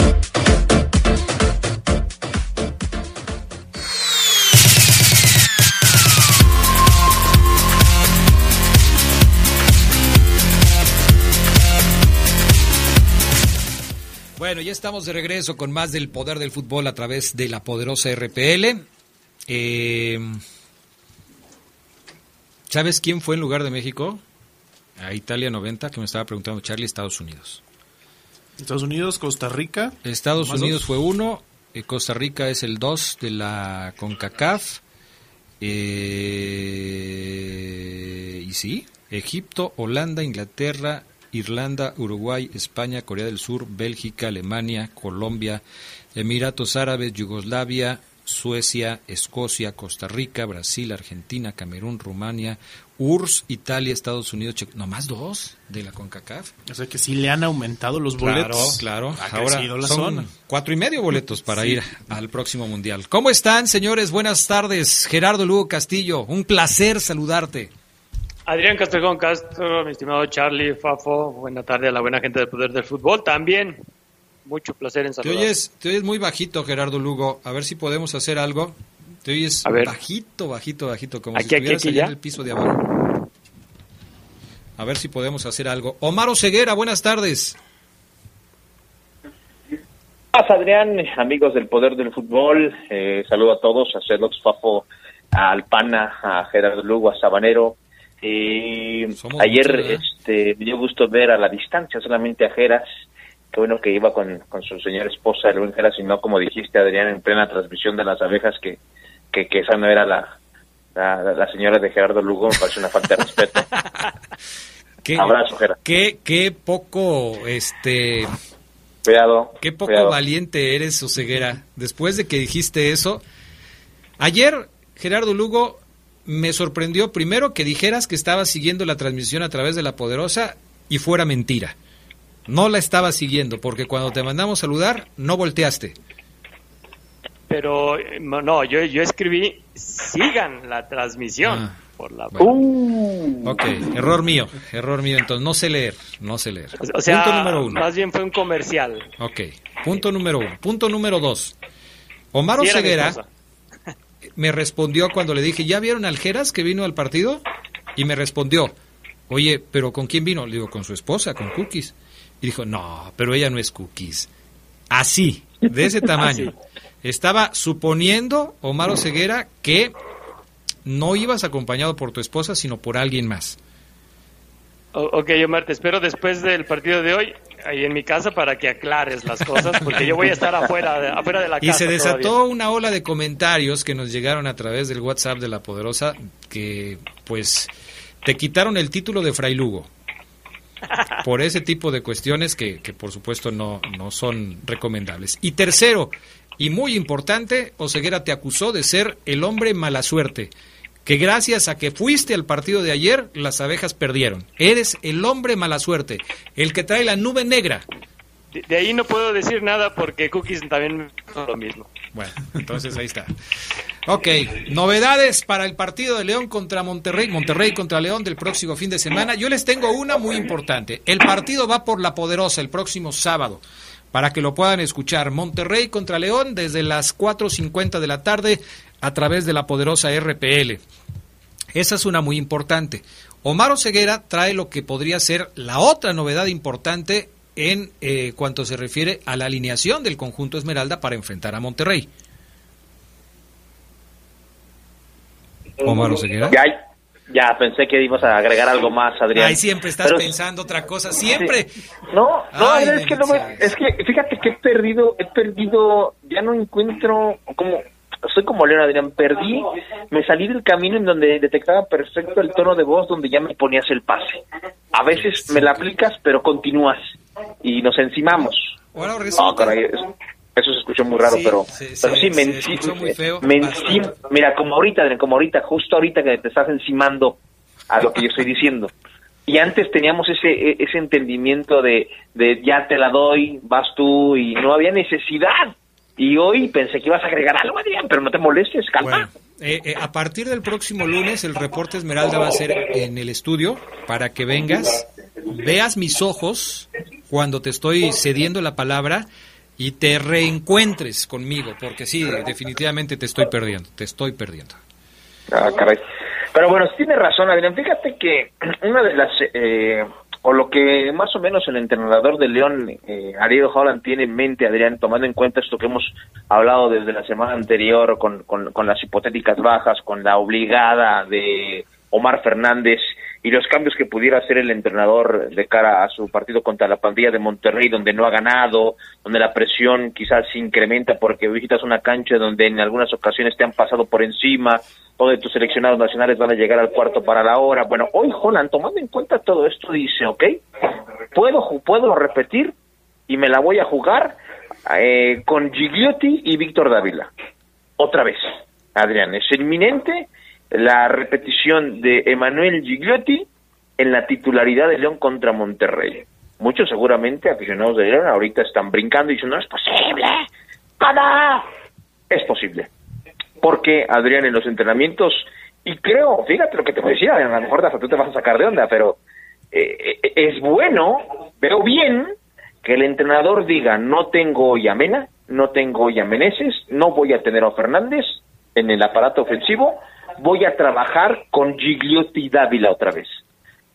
Bueno, ya estamos de regreso con más del poder del fútbol a través de la poderosa RPL. Eh, ¿Sabes quién fue en lugar de México? A Italia 90, que me estaba preguntando Charlie, Estados Unidos. Estados Unidos, Costa Rica. Estados ¿Más Unidos dos? fue uno, eh, Costa Rica es el dos de la CONCACAF. eh, y sí, Egipto, Holanda, Inglaterra, Irlanda, Uruguay, España, Corea del Sur, Bélgica, Alemania, Colombia, Emiratos Árabes, Yugoslavia, Suecia, Escocia, Costa Rica, Brasil, Argentina, Camerún, Rumania, URSS, Italia, Estados Unidos, Che- nomás dos de la CONCACAF. O sea que sí le han aumentado los Claro, boletos. claro. Ha Ahora crecido la son zona. cuatro y medio boletos para Sí. ir al próximo mundial. ¿Cómo están, señores? Buenas tardes. Gerardo Lugo Castillo, un placer saludarte. Adrián Castrejón Castro, mi estimado Charlie, Fafo, buena tarde a la buena gente del Poder del Fútbol. También, mucho placer en Te saludar. oyes, te oyes muy bajito, Gerardo Lugo. A ver si podemos hacer algo. Te oyes A ver. bajito, bajito, bajito, como Aquí, si estuvieras aquí, allá en el piso de abajo. A ver si podemos hacer algo. Omar Ceguera, buenas tardes. Paz, Adrián, amigos del Poder del Fútbol, eh, saludo a todos, a Celox Fafo, a Alpana, a Gerardo Lugo, a Sabanero. Eh, Somos ayer este, me dio gusto ver a la distancia solamente a Geras, qué bueno que iba con, con su señora esposa, el buen Geras, y no como dijiste, Adrián, en plena transmisión de las abejas, que, que, que esa no era la, la, la señora de Gerardo Lugo, me parece una falta de respeto. ¿Qué, Abrazo, Geras. qué, qué poco, este, Cuidado. Qué poco cuidado. valiente eres, Oseguera. Después de que dijiste eso, ayer Gerardo Lugo me sorprendió primero que dijeras que estabas siguiendo la transmisión a través de la Poderosa y fuera mentira. No la estabas siguiendo porque cuando te mandamos saludar no volteaste. pero eh, no, yo, yo escribí, sigan la transmisión. Ah, por la... Ok, error mío, error mío. Entonces, no sé leer, no sé leer. O sea, Punto número uno. más bien fue un comercial. Ok, punto número uno. Punto número dos. Omar Oseguera. Me respondió cuando le dije, ¿ya vieron al Geras que vino al partido? Y me respondió, oye, ¿pero con quién vino? Le digo, con su esposa, con Cookies. Y dijo, no, pero ella no es Cookies. Así, de ese tamaño. Estaba suponiendo, Omar Oseguera, que no ibas acompañado por tu esposa, sino por alguien más. O- ok, Omar, te espero después del partido de hoy, ahí en mi casa, para que aclares las cosas, porque yo voy a estar afuera de, afuera de la Y casa. se desató todavía. una ola de comentarios que nos llegaron a través del WhatsApp de La Poderosa que, pues, te quitaron el título de Fray Lugo. Por ese tipo de cuestiones que, que, por supuesto, no, no son recomendables. Y tercero, y muy importante, Oseguera te acusó de ser el hombre mala suerte. Que gracias a que fuiste al partido de ayer, las abejas perdieron. Eres el hombre mala suerte, el que trae la nube negra. De, de ahí no puedo decir nada porque Cookies también me lo mismo. Bueno, entonces ahí está. Ok, novedades para el partido de León contra Monterrey, Monterrey contra León del próximo fin de semana. Yo les tengo una muy importante. El partido va por la poderosa el próximo sábado, para que lo puedan escuchar. Monterrey contra León desde las 4.50 de la tarde a través de la poderosa RPL. Esa es una muy importante. Omar Ceguera trae lo que podría ser la otra novedad importante en eh, cuanto se refiere a la alineación del conjunto Esmeralda para enfrentar a Monterrey. Omar Oseguera. Ya, ya pensé que ibas a agregar algo más, Adrián. Ay, siempre estás Pero- pensando otra cosa, siempre. No, no, Ay, es que no me- es que fíjate que he perdido, he perdido, ya no encuentro como soy como León Adrián, perdí, me salí del camino en donde detectaba perfecto el tono de voz donde ya me ponías el pase. A veces me la aplicas, pero continúas y nos encimamos. Ahora No, caray, eso, eso se escuchó muy raro, Sí, pero, se- pero se- sí, me, se enci- escuchó muy feo, me bastante. encim- mira, como ahorita, Adrián, como ahorita, justo ahorita que te estás encimando a lo que yo estoy diciendo. Y antes teníamos ese e- ese entendimiento de, de ya te la doy, vas tú, y no había necesidad. Y hoy pensé que ibas a agregar algo, Adrián, pero no te molestes, calma. Eh, eh, a partir del próximo lunes el reporte Esmeralda va a ser en el estudio para que vengas, veas mis ojos cuando te estoy cediendo la palabra y te reencuentres conmigo, porque sí, definitivamente te estoy perdiendo, te estoy perdiendo. Ah, caray. Pero bueno, tiene razón, Adrián. Fíjate que una de las, eh, o lo que más o menos el entrenador de León, eh, Ariel Holland, tiene en mente, Adrián, tomando en cuenta esto que hemos hablado desde la semana anterior con, con, con las hipotéticas bajas, con la obligada de Omar Fernández y los cambios que pudiera hacer el entrenador de cara a su partido contra la pandilla de Monterrey, donde no ha ganado, donde la presión quizás se incrementa porque visitas una cancha donde en algunas ocasiones te han pasado por encima, o de tus seleccionados nacionales van a llegar al cuarto para la hora. Bueno, hoy Holland, tomando en cuenta todo esto, dice, ok, puedo, puedo repetir y me la voy a jugar eh, con Gigliotti y Víctor Dávila. Otra vez, Adrián, es inminente la repetición de Emanuel Gigliotti en la titularidad de León contra Monterrey. Muchos seguramente aficionados de León ahorita están brincando y dicen, no es posible, ¿cómo? Es posible. Porque, Adrián, en los entrenamientos, y creo, fíjate lo que te voy a lo mejor hasta tú te vas a sacar de onda, pero eh, eh, es bueno, veo bien que el entrenador diga, no tengo hoy a Mena, no tengo hoy a no voy a tener a Fernández en el aparato ofensivo, voy a trabajar con Gigliotti y Dávila otra vez.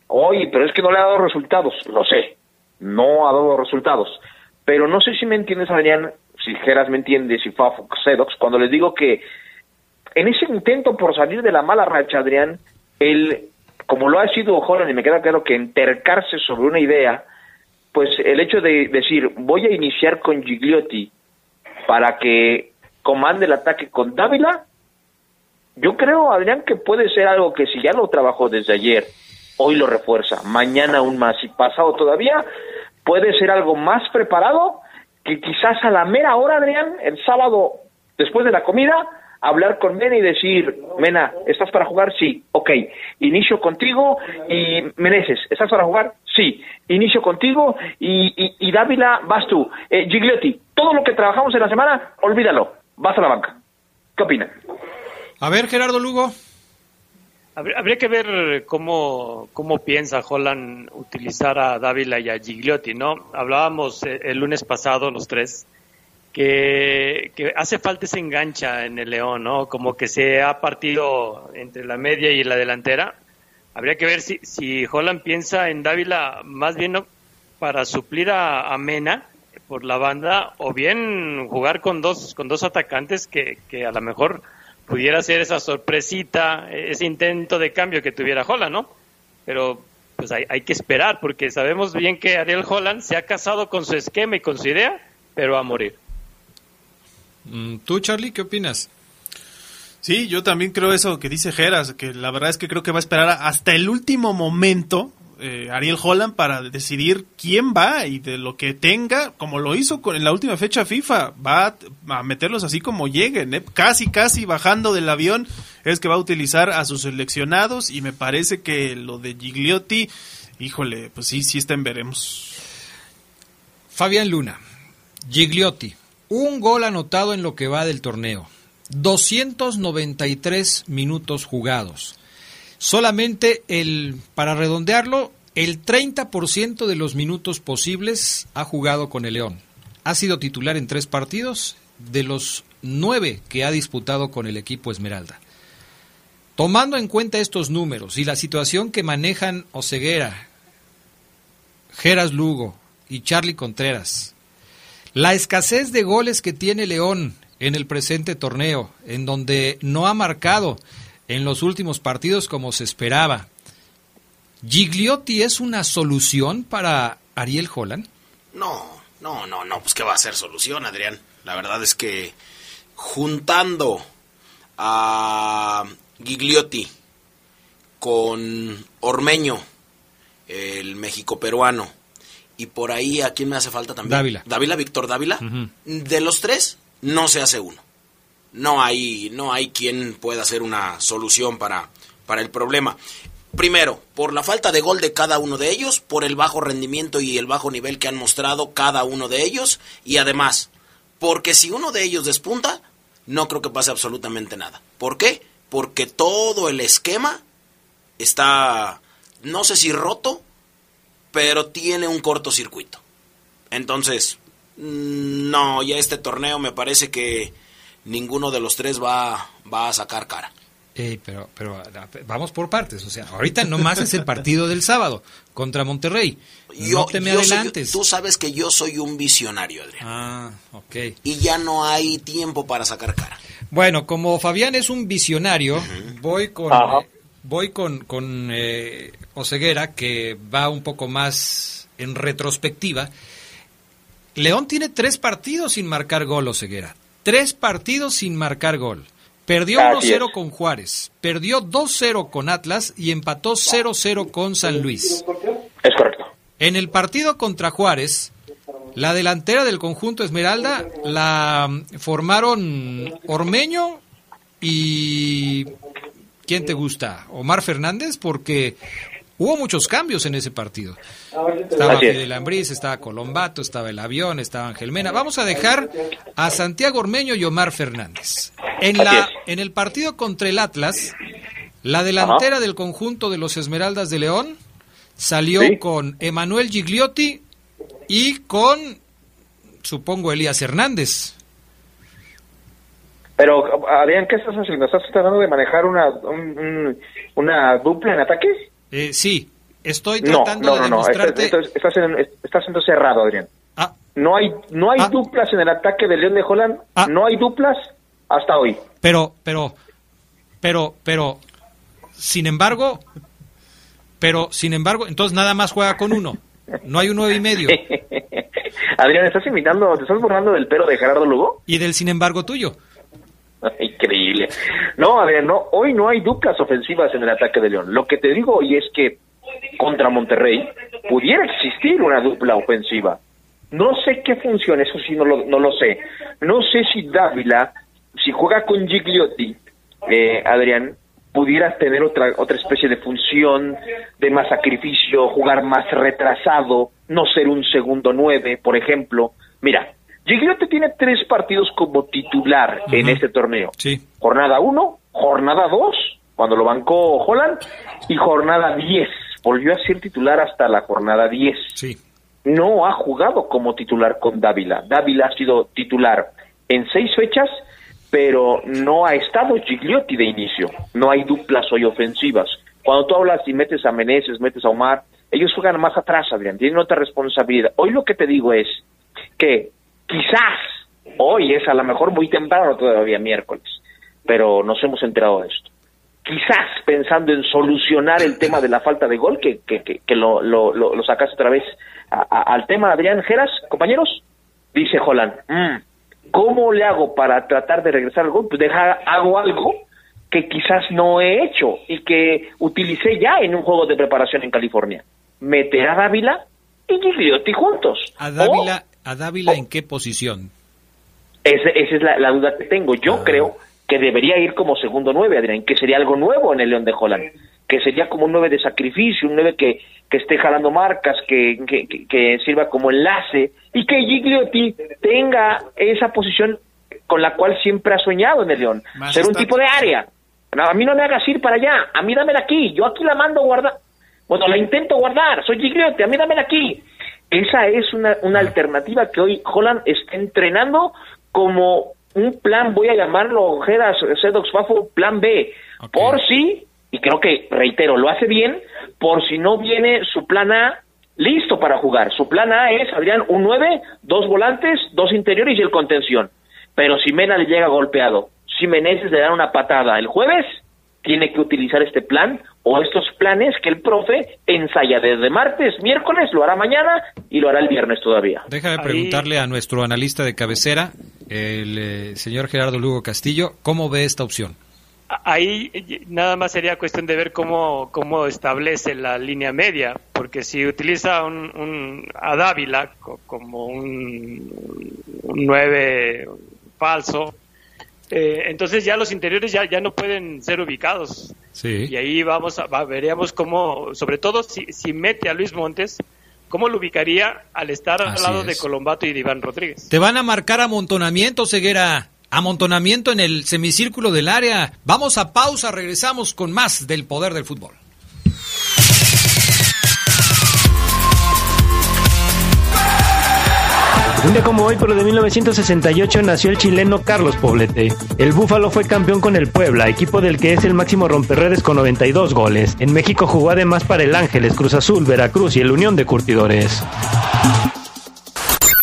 Oye, pero es que no le ha dado resultados, lo sé, no ha dado resultados. Pero no sé si me entiendes, Adrián, si Geras me entiende, si Fafo, Sedox, cuando les digo que en ese intento por salir de la mala racha, Adrián, el, como lo ha sido Holland, y me queda claro que entercarse sobre una idea, pues el hecho de decir, voy a iniciar con Gigliotti para que comande el ataque con Dávila, yo creo, Adrián, que puede ser algo que si ya lo trabajó desde ayer, hoy lo refuerza, mañana aún más y pasado todavía, puede ser algo más preparado que quizás a la mera hora, Adrián, el sábado después de la comida, hablar con Mena y decir, Mena, ¿estás para jugar? Sí, ok. Inicio contigo y Meneses, ¿estás para jugar? Sí. Inicio contigo y, y, y Dávila, vas tú. Eh, Gigliotti, todo lo que trabajamos en la semana, olvídalo. vas a la banca. ¿Qué opinan? A ver, Gerardo Lugo. Habría, que ver cómo, cómo piensa Holland utilizar a Dávila y a Gigliotti, ¿no? Hablábamos eh, el lunes pasado, los tres, que, que hace falta ese engancha en el León, ¿no? Como que se ha partido entre la media y la delantera. Habría que ver si, si Holland piensa en Dávila más bien ¿no? para suplir a, a Mena por la banda o bien jugar con dos, con dos atacantes que, que a lo mejor pudiera ser esa sorpresita, ese intento de cambio que tuviera Holland, ¿no? Pero pues hay, hay que esperar porque sabemos bien que Ariel Holland se ha casado con su esquema y con su idea, pero va a morir. Mm, ¿Tú, Charlie, qué opinas? Sí, yo también creo eso que dice Geras, que la verdad es que creo que va a esperar hasta el último momento eh, Ariel Holland para decidir quién va y de lo que tenga, como lo hizo con, en la última fecha FIFA, va a, meterlos así como lleguen, ¿eh? casi casi bajando del avión, es que va a utilizar a sus seleccionados y me parece que lo de Gigliotti, híjole, pues sí, sí está en veremos. Fabián Luna, Gigliotti, un gol anotado en lo que va del torneo. 293 minutos jugados. Solamente el, para redondearlo, el 30% de los minutos posibles ha jugado con el León. Ha sido titular en tres partidos de los nueve que ha disputado con el equipo Esmeralda. Tomando en cuenta estos números y la situación que manejan Oceguera, Geras Lugo y Charlie Contreras, la escasez de goles que tiene León en el presente torneo, en donde no ha marcado en los últimos partidos como se esperaba. ¿Gigliotti es una solución para Ariel Holland? No, no, no, no, pues qué va a ser solución, Adrián. La verdad es que juntando a Gigliotti con Ormeño, el México peruano, y por ahí a quién me hace falta también. Dávila. Dávila, Víctor Dávila. De los tres, no se hace uno. No hay, no hay quien pueda hacer una solución para, para el problema. Primero, por la falta de gol de cada uno de ellos, por el bajo rendimiento y el bajo nivel que han mostrado cada uno de ellos, y además, porque si uno de ellos despunta, no creo que pase absolutamente nada. ¿Por qué? Porque todo el esquema está, no sé si roto, pero tiene un cortocircuito. Entonces, mm, no, ya este torneo me parece que ninguno de los tres va, va a sacar cara. Pero, pero vamos por partes. O sea, ahorita nomás es el partido del sábado contra Monterrey. no te me yo soy- adelantes. tú sabes que yo soy un visionario, Adrián. Ah, ok. Y ya no hay tiempo para sacar cara. Bueno, como Fabián es un visionario, voy con Ajá. voy con, con eh, Oseguera, que va un poco más en retrospectiva. León tiene tres partidos sin marcar gol, Oseguera. Tres partidos sin marcar gol. Perdió Así 1-0 es. con Juárez, perdió 2-0 con Atlas y empató 0-0 con San Luis. Es correcto. En el partido contra Juárez, la delantera del conjunto Esmeralda la mm, formaron Ormeño y... ¿Quién te gusta? Omar Fernández, porque hubo muchos cambios en ese partido. Estaba. Fidel Ambriz, estaba Colombato, estaba el avión, estaba Ángel Mena. Vamos a dejar a Santiago Ormeño y Omar Fernández. En, la, en el partido contra el Atlas, la delantera del conjunto de los Esmeraldas de León salió Sí. con Emanuel Gigliotti y con, supongo, Elías Hernández. Pero, Adrián, ¿qué estás haciendo? ¿Estás tratando de manejar una, un- un- una dupla en ataque? Eh, sí, estoy tratando no, de no, demostrarte... estás, estás en- estás siendo cerrado, Adrián. Ah. No hay, no hay duplas en el ataque de León de Holland. No hay duplas hasta hoy. Pero, pero, pero, pero, sin embargo, pero, sin embargo, entonces nada más juega con uno. No hay un nueve y medio. Adrián, ¿estás imitando, te estás burlando del pelo de Gerardo Lugo? Y del sin embargo tuyo. Increíble. No, a ver, no, hoy no hay duplas ofensivas en el ataque de León. Lo que te digo hoy es que contra Monterrey pudiera existir una dupla ofensiva. No sé qué funciona, eso sí no lo, no lo sé. No sé si Dávila, si juega con Gigliotti, eh, Adrián, pudiera tener otra, otra especie de función de más sacrificio, jugar más retrasado, no ser un segundo nueve, por ejemplo. Mira, Gigliotti tiene tres partidos como titular en este torneo. Sí. Jornada 1, jornada 2, cuando lo bancó Holland, y jornada 10. Volvió a ser titular hasta la jornada 10. Sí. No ha jugado como titular con Dávila. Dávila ha sido titular en seis fechas, pero no ha estado Gigliotti de inicio. No hay duplas hoy ofensivas. Cuando tú hablas y metes a Meneses, metes a Omar, ellos juegan más atrás, Adrián, tienen otra responsabilidad. Hoy lo que te digo es que quizás hoy es a lo mejor muy temprano todavía miércoles, pero nos hemos enterado de esto. Quizás pensando en solucionar el tema de la falta de gol, que, que, que, que lo, lo, lo, lo sacaste otra vez a- a- al tema, Adrián Geras, compañeros, dice Holland, "Mm, ¿cómo le hago para tratar de regresar al gol? Pues deja, hago algo que quizás no he hecho y que utilicé ya en un juego de preparación en California. Meter a Dávila y Gigliotti juntos. ¿A Dávila, ¿a Dávila en qué posición? Esa, esa es la, la duda que tengo. Yo Ah. creo que debería ir como segundo nueve, Adrián, que sería algo nuevo en el León de Holland, que sería como un nueve de sacrificio, un nueve que, que esté jalando marcas, que, que, sirva como enlace y que Gigliotti tenga esa posición con la cual siempre ha soñado en el León, Más ser un tipo de área. No, a mí no me hagas ir para allá, a mí dámela aquí, yo aquí la mando guardar. Bueno, la intento guardar, soy Gigliotti, a mí dámela aquí. Esa es una, una alternativa que hoy Holland está entrenando como un plan, voy a llamarlo, Geras, Sedox Fafo, plan B, por si, y creo que, reitero, lo hace bien, por si no viene su plan A listo para jugar. Su plan A es, Adrián, un 9, dos volantes, dos interiores y el contención. Pero si Mena le llega golpeado, si Meneses le dan una patada el jueves, tiene que utilizar este plan o estos planes que el profe ensaya desde martes, miércoles, lo hará mañana y lo hará el viernes todavía. Déjame preguntarle a nuestro analista de cabecera, el eh, señor Gerardo Lugo Castillo, ¿cómo ve esta opción? Ahí eh, nada más sería cuestión de ver cómo, cómo establece la línea media, porque si utiliza un, un- a Dávila co- como un, un 9 falso, eh, entonces ya los interiores ya, ya no pueden ser ubicados. Sí. Y ahí vamos a, va- veríamos cómo, sobre todo si, si mete a Luis Montes, cómo lo ubicaría al estar al lado es. de Colombato y de Iván Rodríguez. Te van a marcar amontonamiento, Ceguera. Amontonamiento en el semicírculo del área. Vamos a pausa, regresamos con más del poder del fútbol. Un día como hoy, pero de 1968, nació el chileno Carlos Poblete. El Búfalo fue campeón con el Puebla, equipo del que es el máximo romperredes con 92 goles. En México jugó además para el Ángeles, Cruz Azul, Veracruz y el Unión de Curtidores.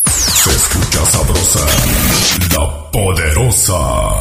Se escucha sabrosa, la poderosa.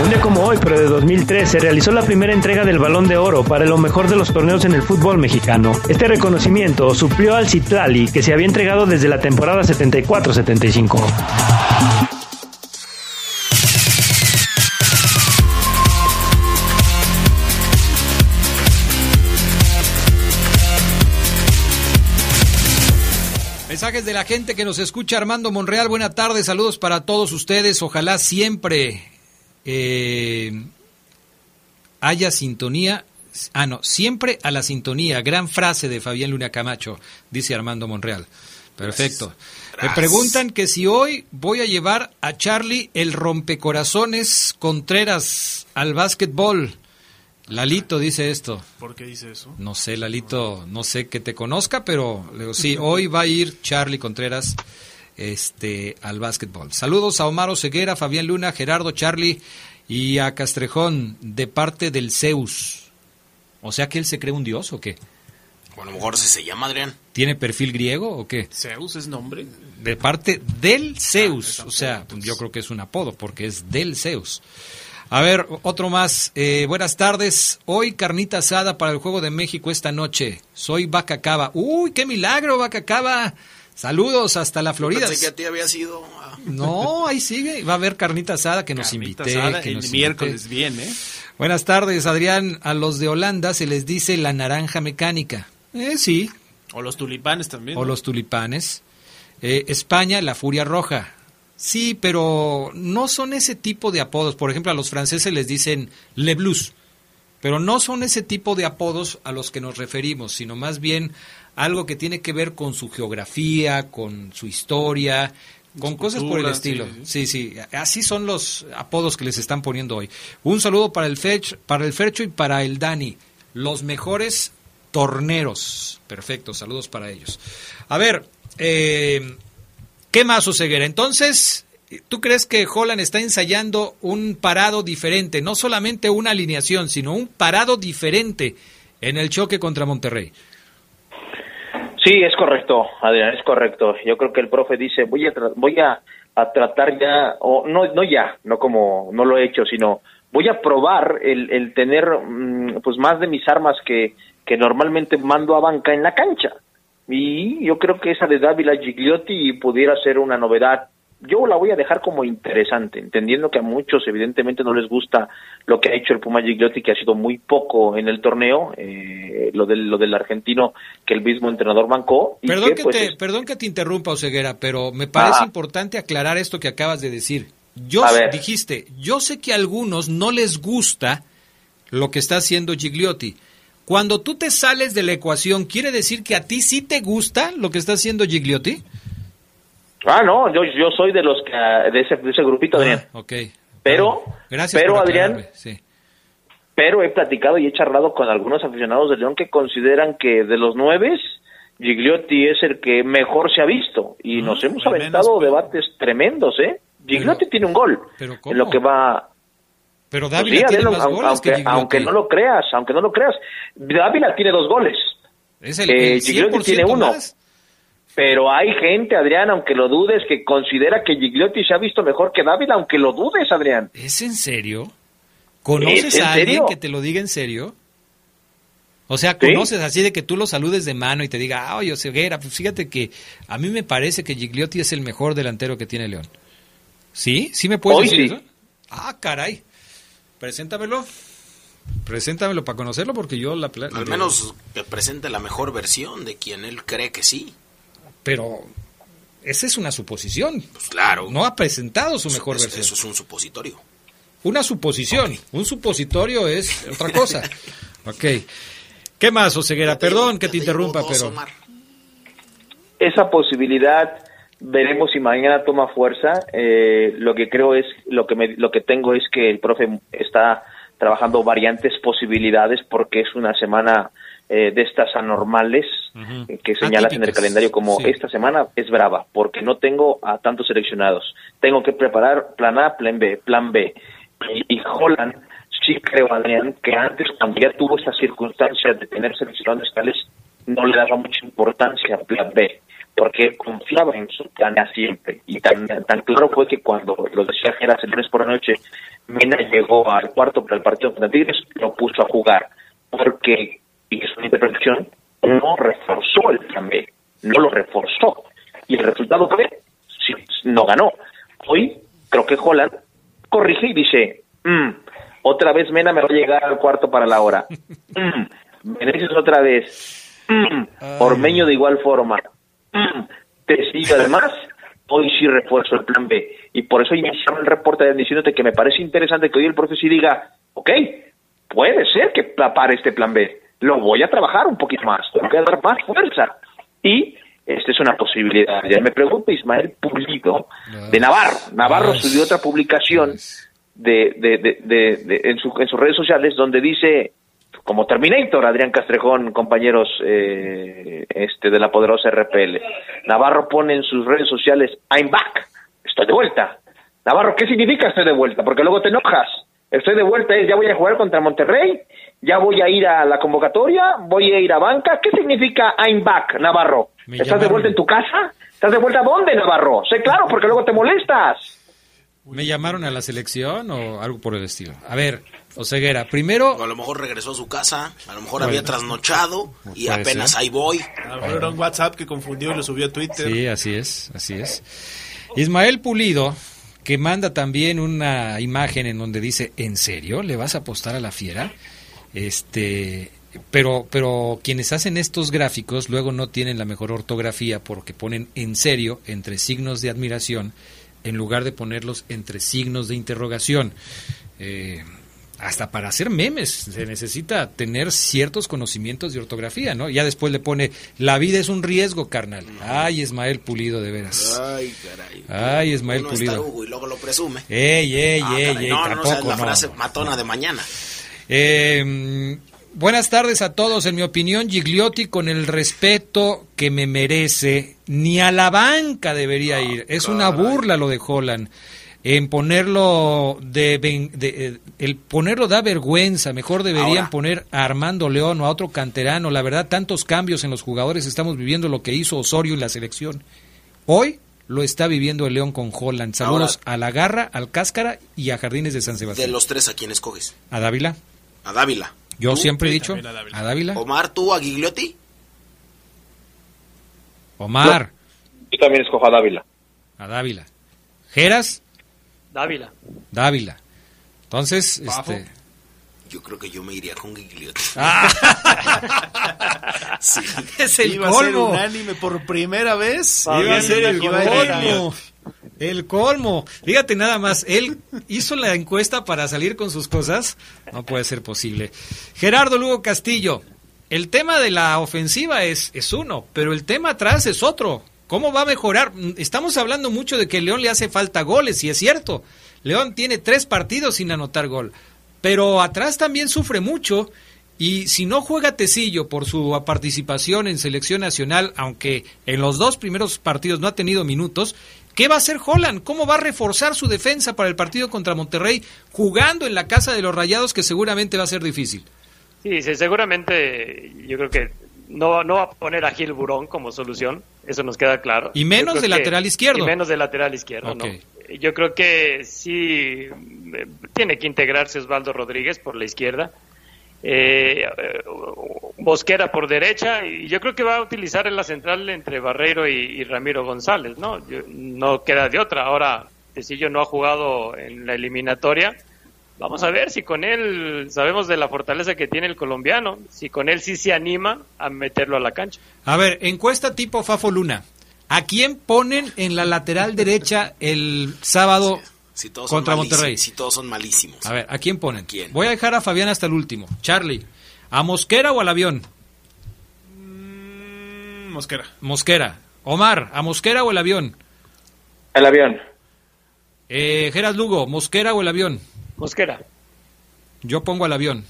Un día como hoy, pero de 2003, se realizó la primera entrega del Balón de Oro para lo mejor de los torneos en el fútbol mexicano. Este reconocimiento suplió al Citlali, que se había entregado desde la temporada 74-75. Mensajes de la gente que nos escucha, Armando Monreal, buena tarde, saludos para todos ustedes, ojalá siempre eh, haya sintonía, ah no, siempre a la sintonía, gran frase de Fabián Luna Camacho, dice Armando Monreal. Perfecto. Me preguntan que si hoy voy a llevar a Charlie el rompecorazones Contreras al básquetbol. Lalito dice esto. ¿Por qué dice eso? No sé, Lalito, no sé que te conozca, pero le digo, sí, hoy va a ir Charlie Contreras este, al básquetbol. Saludos a Omar Ceguera, Fabián Luna, Gerardo, Charlie y a Castrejón de parte del Zeus. O sea que él se cree un dios o qué? O a lo mejor se llama Adrián. ¿Tiene perfil griego o qué? Zeus es nombre. De parte del Zeus. O sea, yo creo que es un apodo porque es del Zeus. A ver, otro más. Eh, buenas tardes. Hoy carnita asada para el Juego de México esta noche. Soy Bacacaba. Uy, qué milagro, Bacacaba. Saludos hasta la Florida. Pensé que a ti había sido. ah, No, ahí sigue. Va a haber carnita asada que nos Carnita invité. asada que el nos miércoles, invité. bien, ¿eh? Buenas tardes, Adrián. A los de Holanda se les dice la naranja mecánica. Eh, sí. O los tulipanes también. O los tulipanes. Eh, España, la furia roja. Sí, pero no son ese tipo de apodos. Por ejemplo, a los franceses les dicen Le Blues. Pero no son ese tipo de apodos a los que nos referimos, sino más bien algo que tiene que ver con su geografía, con su historia, con cosas por el estilo. sí, Sí, sí, así son los apodos que les están poniendo hoy. Un saludo para el Fech, para el Fercho y para el Dani, los mejores torneros. Perfecto, saludos para ellos. A ver, eh, ¿qué más, Oseguera? Entonces, ¿tú crees que Holland está ensayando un parado diferente? No solamente una alineación, sino un parado diferente en el choque contra Monterrey. Sí, es correcto, Adrián, es correcto. Yo creo que el profe dice, voy a, tra- voy a, a tratar ya, o no, no ya, no como no lo he hecho, sino voy a probar el, el tener mm, pues más de mis armas que, que normalmente mando a banca en la cancha. Y yo creo que esa de Dávila Gigliotti pudiera ser una novedad. Yo la voy a dejar como interesante, entendiendo que a muchos evidentemente no les gusta lo que ha hecho el Puma Gigliotti, que ha sido muy poco en el torneo, eh, lo, del, lo del argentino que el mismo entrenador bancó. y Perdón que, que, pues, te, es- perdón que te interrumpa, Oseguera, pero me parece Ah. importante aclarar esto que acabas de decir. Yo dijiste, yo sé que a algunos no les gusta lo que está haciendo Gigliotti. Cuando tú te sales de la ecuación, ¿quiere decir que a ti sí te gusta lo que está haciendo Gigliotti? Ah, no, yo, yo soy de los que, de ese, de ese grupito, Adrián. Ok. Pero, Gracias pero Adrián, sí. pero he platicado y he charlado con algunos aficionados de León que consideran que de los nueve, Gigliotti es el que mejor se ha visto. Y nos hemos menos, aventado debates tremendos, ¿eh? Gigliotti tiene un gol ¿Pero en lo que va... Pero Pues Dávila sí, tiene más goles aunque, que Gigliotti. aunque no lo creas, aunque no lo creas. Dávila tiene dos goles. Es el, Eh, el Gigliotti 100% tiene uno. más. Pero hay gente, Adrián, aunque lo dudes, que considera que Gigliotti se ha visto mejor que Dávila, aunque lo dudes, Adrián. ¿Es en serio? ¿Conoces ¿Es en a alguien serio? que te lo diga en serio? O sea, ¿Sí? ¿conoces así de que tú lo saludes de mano y te diga, ah, oye, Ceguera, pues fíjate que a mí me parece que Gigliotti es el mejor delantero que tiene León. ¿Sí? ¿Sí me puedes Hoy decir sí. eso? Ah, caray. Preséntamelo. Preséntamelo para conocerlo porque yo la... Al menos que presente la mejor versión de quien él cree que sí. Pero esa es una suposición. Pues claro. No ha presentado su mejor Eso- versión. Eso es un supositorio. Una suposición. Un supositorio es otra cosa. ok. ¿Qué más, Oseguera? Perdón que te interrumpa, pero... Esa posibilidad veremos si mañana toma fuerza. Eh, lo que creo es, lo que, me- lo que tengo es que el profe está trabajando variantes posibilidades porque es una semana eh, de estas anormales que señalas en el calendario como sí. esta semana es brava porque no tengo a tantos seleccionados. Tengo que preparar plan A, plan B, plan B. Y, y Holland, sí creo, Adrián, que antes cuando ya tuvo esas circunstancias de tener seleccionados tales, no le daba mucha importancia al plan B porque confiaba en su plan A siempre. Y tan, tan claro fue que cuando lo decía Geras el lunes por la noche, Mena llegó al cuarto para el partido contra Tigres, lo puso a jugar, porque, y es una interpretación, no reforzó el plan B, no lo reforzó. Y el resultado fue, sí, no ganó. Hoy creo que Holland corrige y dice, "Mm, otra vez Mena me va a llegar al cuarto para la hora. Mm, otra vez. Mm, Ormeño de igual forma. Mm, Tecillo además, hoy sí refuerzo el plan B. Y por eso iniciamos el reporte diciéndote que me parece interesante que hoy el profe sí diga, ok, puede ser que pare este plan B. Lo voy a trabajar un poquito más, tengo que dar más fuerza. Y esta es una posibilidad. Ya me pregunta Ismael Pulido de Navarro. Navarro subió otra publicación de, de, de, de- de- en, su- en sus redes sociales donde dice como Terminator, Adrián Castrejón, compañeros eh, este de la poderosa RPL. Navarro pone en sus redes sociales, I'm back, estoy de vuelta. Navarro, ¿qué significa estoy de vuelta? Porque luego te enojas. Estoy de vuelta es, ya voy a jugar contra Monterrey, ya voy a ir a la convocatoria, voy a ir a banca. ¿Qué significa I'm back, Navarro? Me ¿Estás de vuelta en tu casa? ¿Estás de vuelta a dónde, Navarro? Sé claro, porque luego te molestas. ¿Me llamaron a la selección o algo por el estilo? A ver, Oseguera, primero... O a lo mejor regresó a su casa, a lo mejor Bueno. había trasnochado y apenas ser. ahí voy. A lo mejor era un WhatsApp que confundió y lo subió a Twitter. Sí, así es, así es. Ismael Pulido, que manda también una imagen en donde dice, ¿en serio? ¿Le vas a apostar a la fiera? Este, pero, pero quienes hacen estos gráficos luego no tienen la mejor ortografía porque ponen en serio entre signos de admiración en lugar de ponerlos entre signos de interrogación. Eh, hasta para hacer memes se necesita tener ciertos conocimientos de ortografía, ¿no? Ya después le pone, la vida es un riesgo, carnal. Ay, Ismael Pulido, de veras. Ay, caray. Ay, Ismael Pulido. y luego lo presume. Ey, ey, Ah, ey, caray, ey, no, no, la no. frase matona de mañana. Eh, buenas tardes a todos. En mi opinión, Gigliotti, con el respeto que me merece, ni a la banca debería ir. Es una burla lo de Holland. En ponerlo de, de- eh, el ponerlo da vergüenza. Mejor deberían Ahora. poner a Armando León o a otro canterano. La verdad, tantos cambios en los jugadores. Estamos viviendo lo que hizo Osorio en la selección. Hoy lo está viviendo el León con Holland. Saludos a la Garra, al Cáscara y a Jardines de San De Sebastián. los tres, ¿a quién escoges? A Dávila. A Dávila. Yo ¿Tú? siempre he dicho a a Dávila. Omar, ¿tú a Gigliotti? Omar, Yo también escojo a Dávila. a Dávila. Geras, Dávila. Dávila. Entonces, este. Yo creo que yo me iría con Gigliotti. Ah. sí. Es el Iba a ser colmo. unánime por primera vez. Iba a ser el colmo. El colmo. Fíjate nada más, él hizo la encuesta para salir con sus cosas. No puede ser posible. Gerardo Lugo Castillo, el tema de la ofensiva es, es uno, pero el tema atrás es otro. ¿Cómo va a mejorar? Estamos hablando mucho de que León le hace falta goles, y es cierto. León tiene tres partidos sin anotar gol, pero atrás también sufre mucho. Y si no juega Tecillo por su participación en selección nacional, aunque en los dos primeros partidos no ha tenido minutos, ¿qué va a hacer Holland? ¿Cómo va a reforzar su defensa para el partido contra Monterrey jugando en la casa de los Rayados que seguramente va a ser difícil? Sí, sí, seguramente yo creo que no, no va a poner a Gil Burón como solución, eso nos queda claro. Y menos de que- lateral izquierdo. Y menos de lateral izquierdo. ¿no? Yo creo que sí eh, tiene que integrarse Osvaldo Rodríguez por la izquierda. Eh, Bosquera por derecha y yo creo que va a utilizar en la central entre Barreiro y, y Ramiro González, ¿no? Yo- no queda de otra. Ahora, Tecillo no ha jugado en la eliminatoria. Vamos a ver si con él sabemos de la fortaleza que tiene el colombiano, si con él sí se anima a meterlo a la cancha. A ver, encuesta tipo Fafo Luna. ¿A quién ponen en la lateral derecha el sábado Si todos contra son Monterrey? Si todos son malísimos. A ver, ¿a quién ponen? Voy a dejar a Fabián hasta el último. Charlie, ¿a Mosquera o al avión? Mm, Mosquera. Mosquera. Omar, ¿a Mosquera o el avión? El avión. Eh, Geras Lugo, ¿Mosquera o el avión? Mosquera. Yo pongo al avión.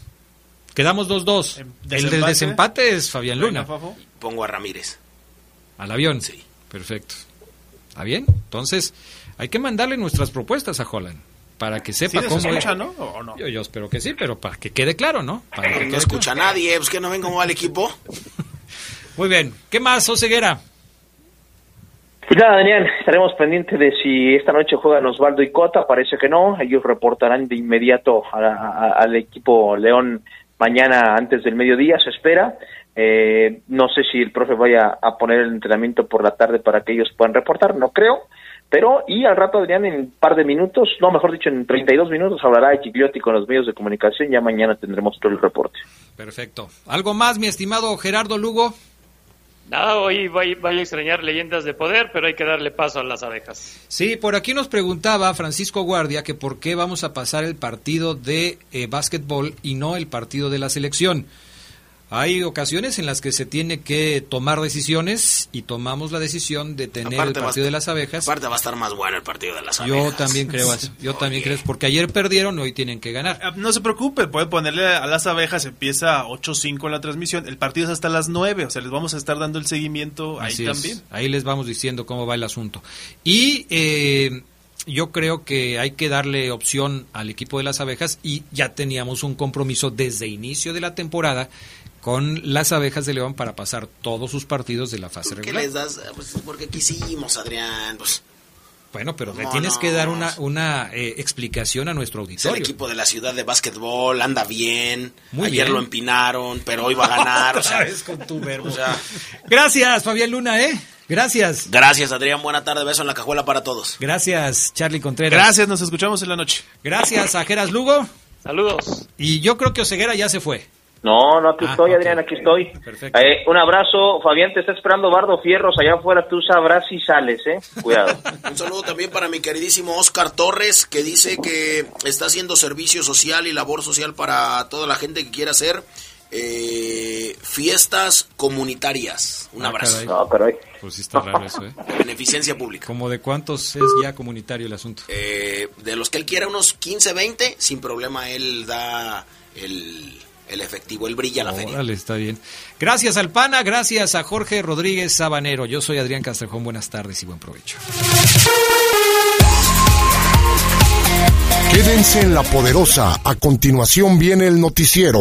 Quedamos 2-2. El del ¿desempate? desempate es Fabián Luna. Pongo a Ramírez. Al avión. Sí. Perfecto. ¿Está bien? Entonces, hay que mandarle nuestras propuestas a Holland para que sepa Sí, cómo se escucha, es. ¿no? ¿O no? Yo, yo espero que sí, pero para que quede claro, ¿no? Para que No quede escucha a nadie, pues que no ven cómo va el equipo. Muy bien. ¿Qué más, Oseguera? Pues nada, Daniel, estaremos pendientes de si esta noche juegan Osvaldo y Cota, parece que no, ellos reportarán de inmediato a- a- al equipo León mañana antes del mediodía, se espera. Eh, no sé si el profe vaya a poner el entrenamiento por la tarde para que ellos puedan reportar, no creo, pero y al rato Adrián en un par de minutos, no, mejor dicho, en 32 minutos hablará de Gigliotti con los medios de comunicación, ya mañana tendremos todo el reporte. Perfecto. ¿Algo más, mi estimado Gerardo Lugo? Nada, hoy voy, voy a extrañar leyendas de poder, pero hay que darle paso a las abejas. Sí, por aquí nos preguntaba Francisco Guardia que por qué vamos a pasar el partido de eh, básquetbol y no el partido de la selección. Hay ocasiones en las que se tiene que tomar decisiones y tomamos la decisión de tener Aparte el va partido de las abejas. Aparte va a estar más bueno el partido de las Yo abejas. también creo eso. Yo también creo eso, porque ayer perdieron, hoy tienen que ganar. Ah, No se preocupe, puede ponerle a las abejas, empieza a 8.05 en la transmisión, el partido es hasta las 9, o sea, les vamos a estar dando el seguimiento ahí Así es. también. Ahí les vamos diciendo cómo va el asunto. Y eh, yo creo que hay que darle opción al equipo de las abejas y ya teníamos un compromiso desde inicio de la temporada con las abejas de León para pasar todos sus partidos de la fase ¿Qué regular. les das? Pues porque quisimos, Adrián. Pues Bueno, pero le No, tienes no. que dar una, una eh, explicación a nuestro Es el auditorio. equipo de la ciudad de básquetbol, anda bien. Muy Ayer bien. lo empinaron, pero hoy va a ganar. o sea, vez con tu verbo. o sea, Gracias, Fabián Luna, ¿eh? Gracias. gracias, Adrián. Buena tarde. Beso en la cajuela para todos. Gracias, Charlie Contreras. Gracias, nos escuchamos en la noche. Gracias a Geras Lugo. Saludos. Y yo creo que Oseguera ya se fue. No, no, aquí Ah, estoy. Adrián, aquí estoy. Perfecto. Eh, un abrazo, Fabián, te está esperando Bardo Fierros allá afuera, tú sabrás si sales, ¿eh? Cuidado. Un saludo también para mi queridísimo Oscar Torres, que dice que está haciendo servicio social y labor social para toda la gente que quiera hacer eh, fiestas comunitarias. Un Ah, abrazo. caray. No, caray. Pues sí está raro eso, ¿eh? Beneficencia pública. ¿Como de cuántos es ya comunitario el asunto? Eh, de los que él quiera, unos 15, 20, sin problema él da el, el efectivo, él brilla la feria. Órale, está bien. Gracias al PANA, gracias a Jorge Rodríguez Sabanero. Yo soy Adrián Castrejón, buenas tardes y buen provecho. Quédense en la poderosa. A continuación viene el noticiero.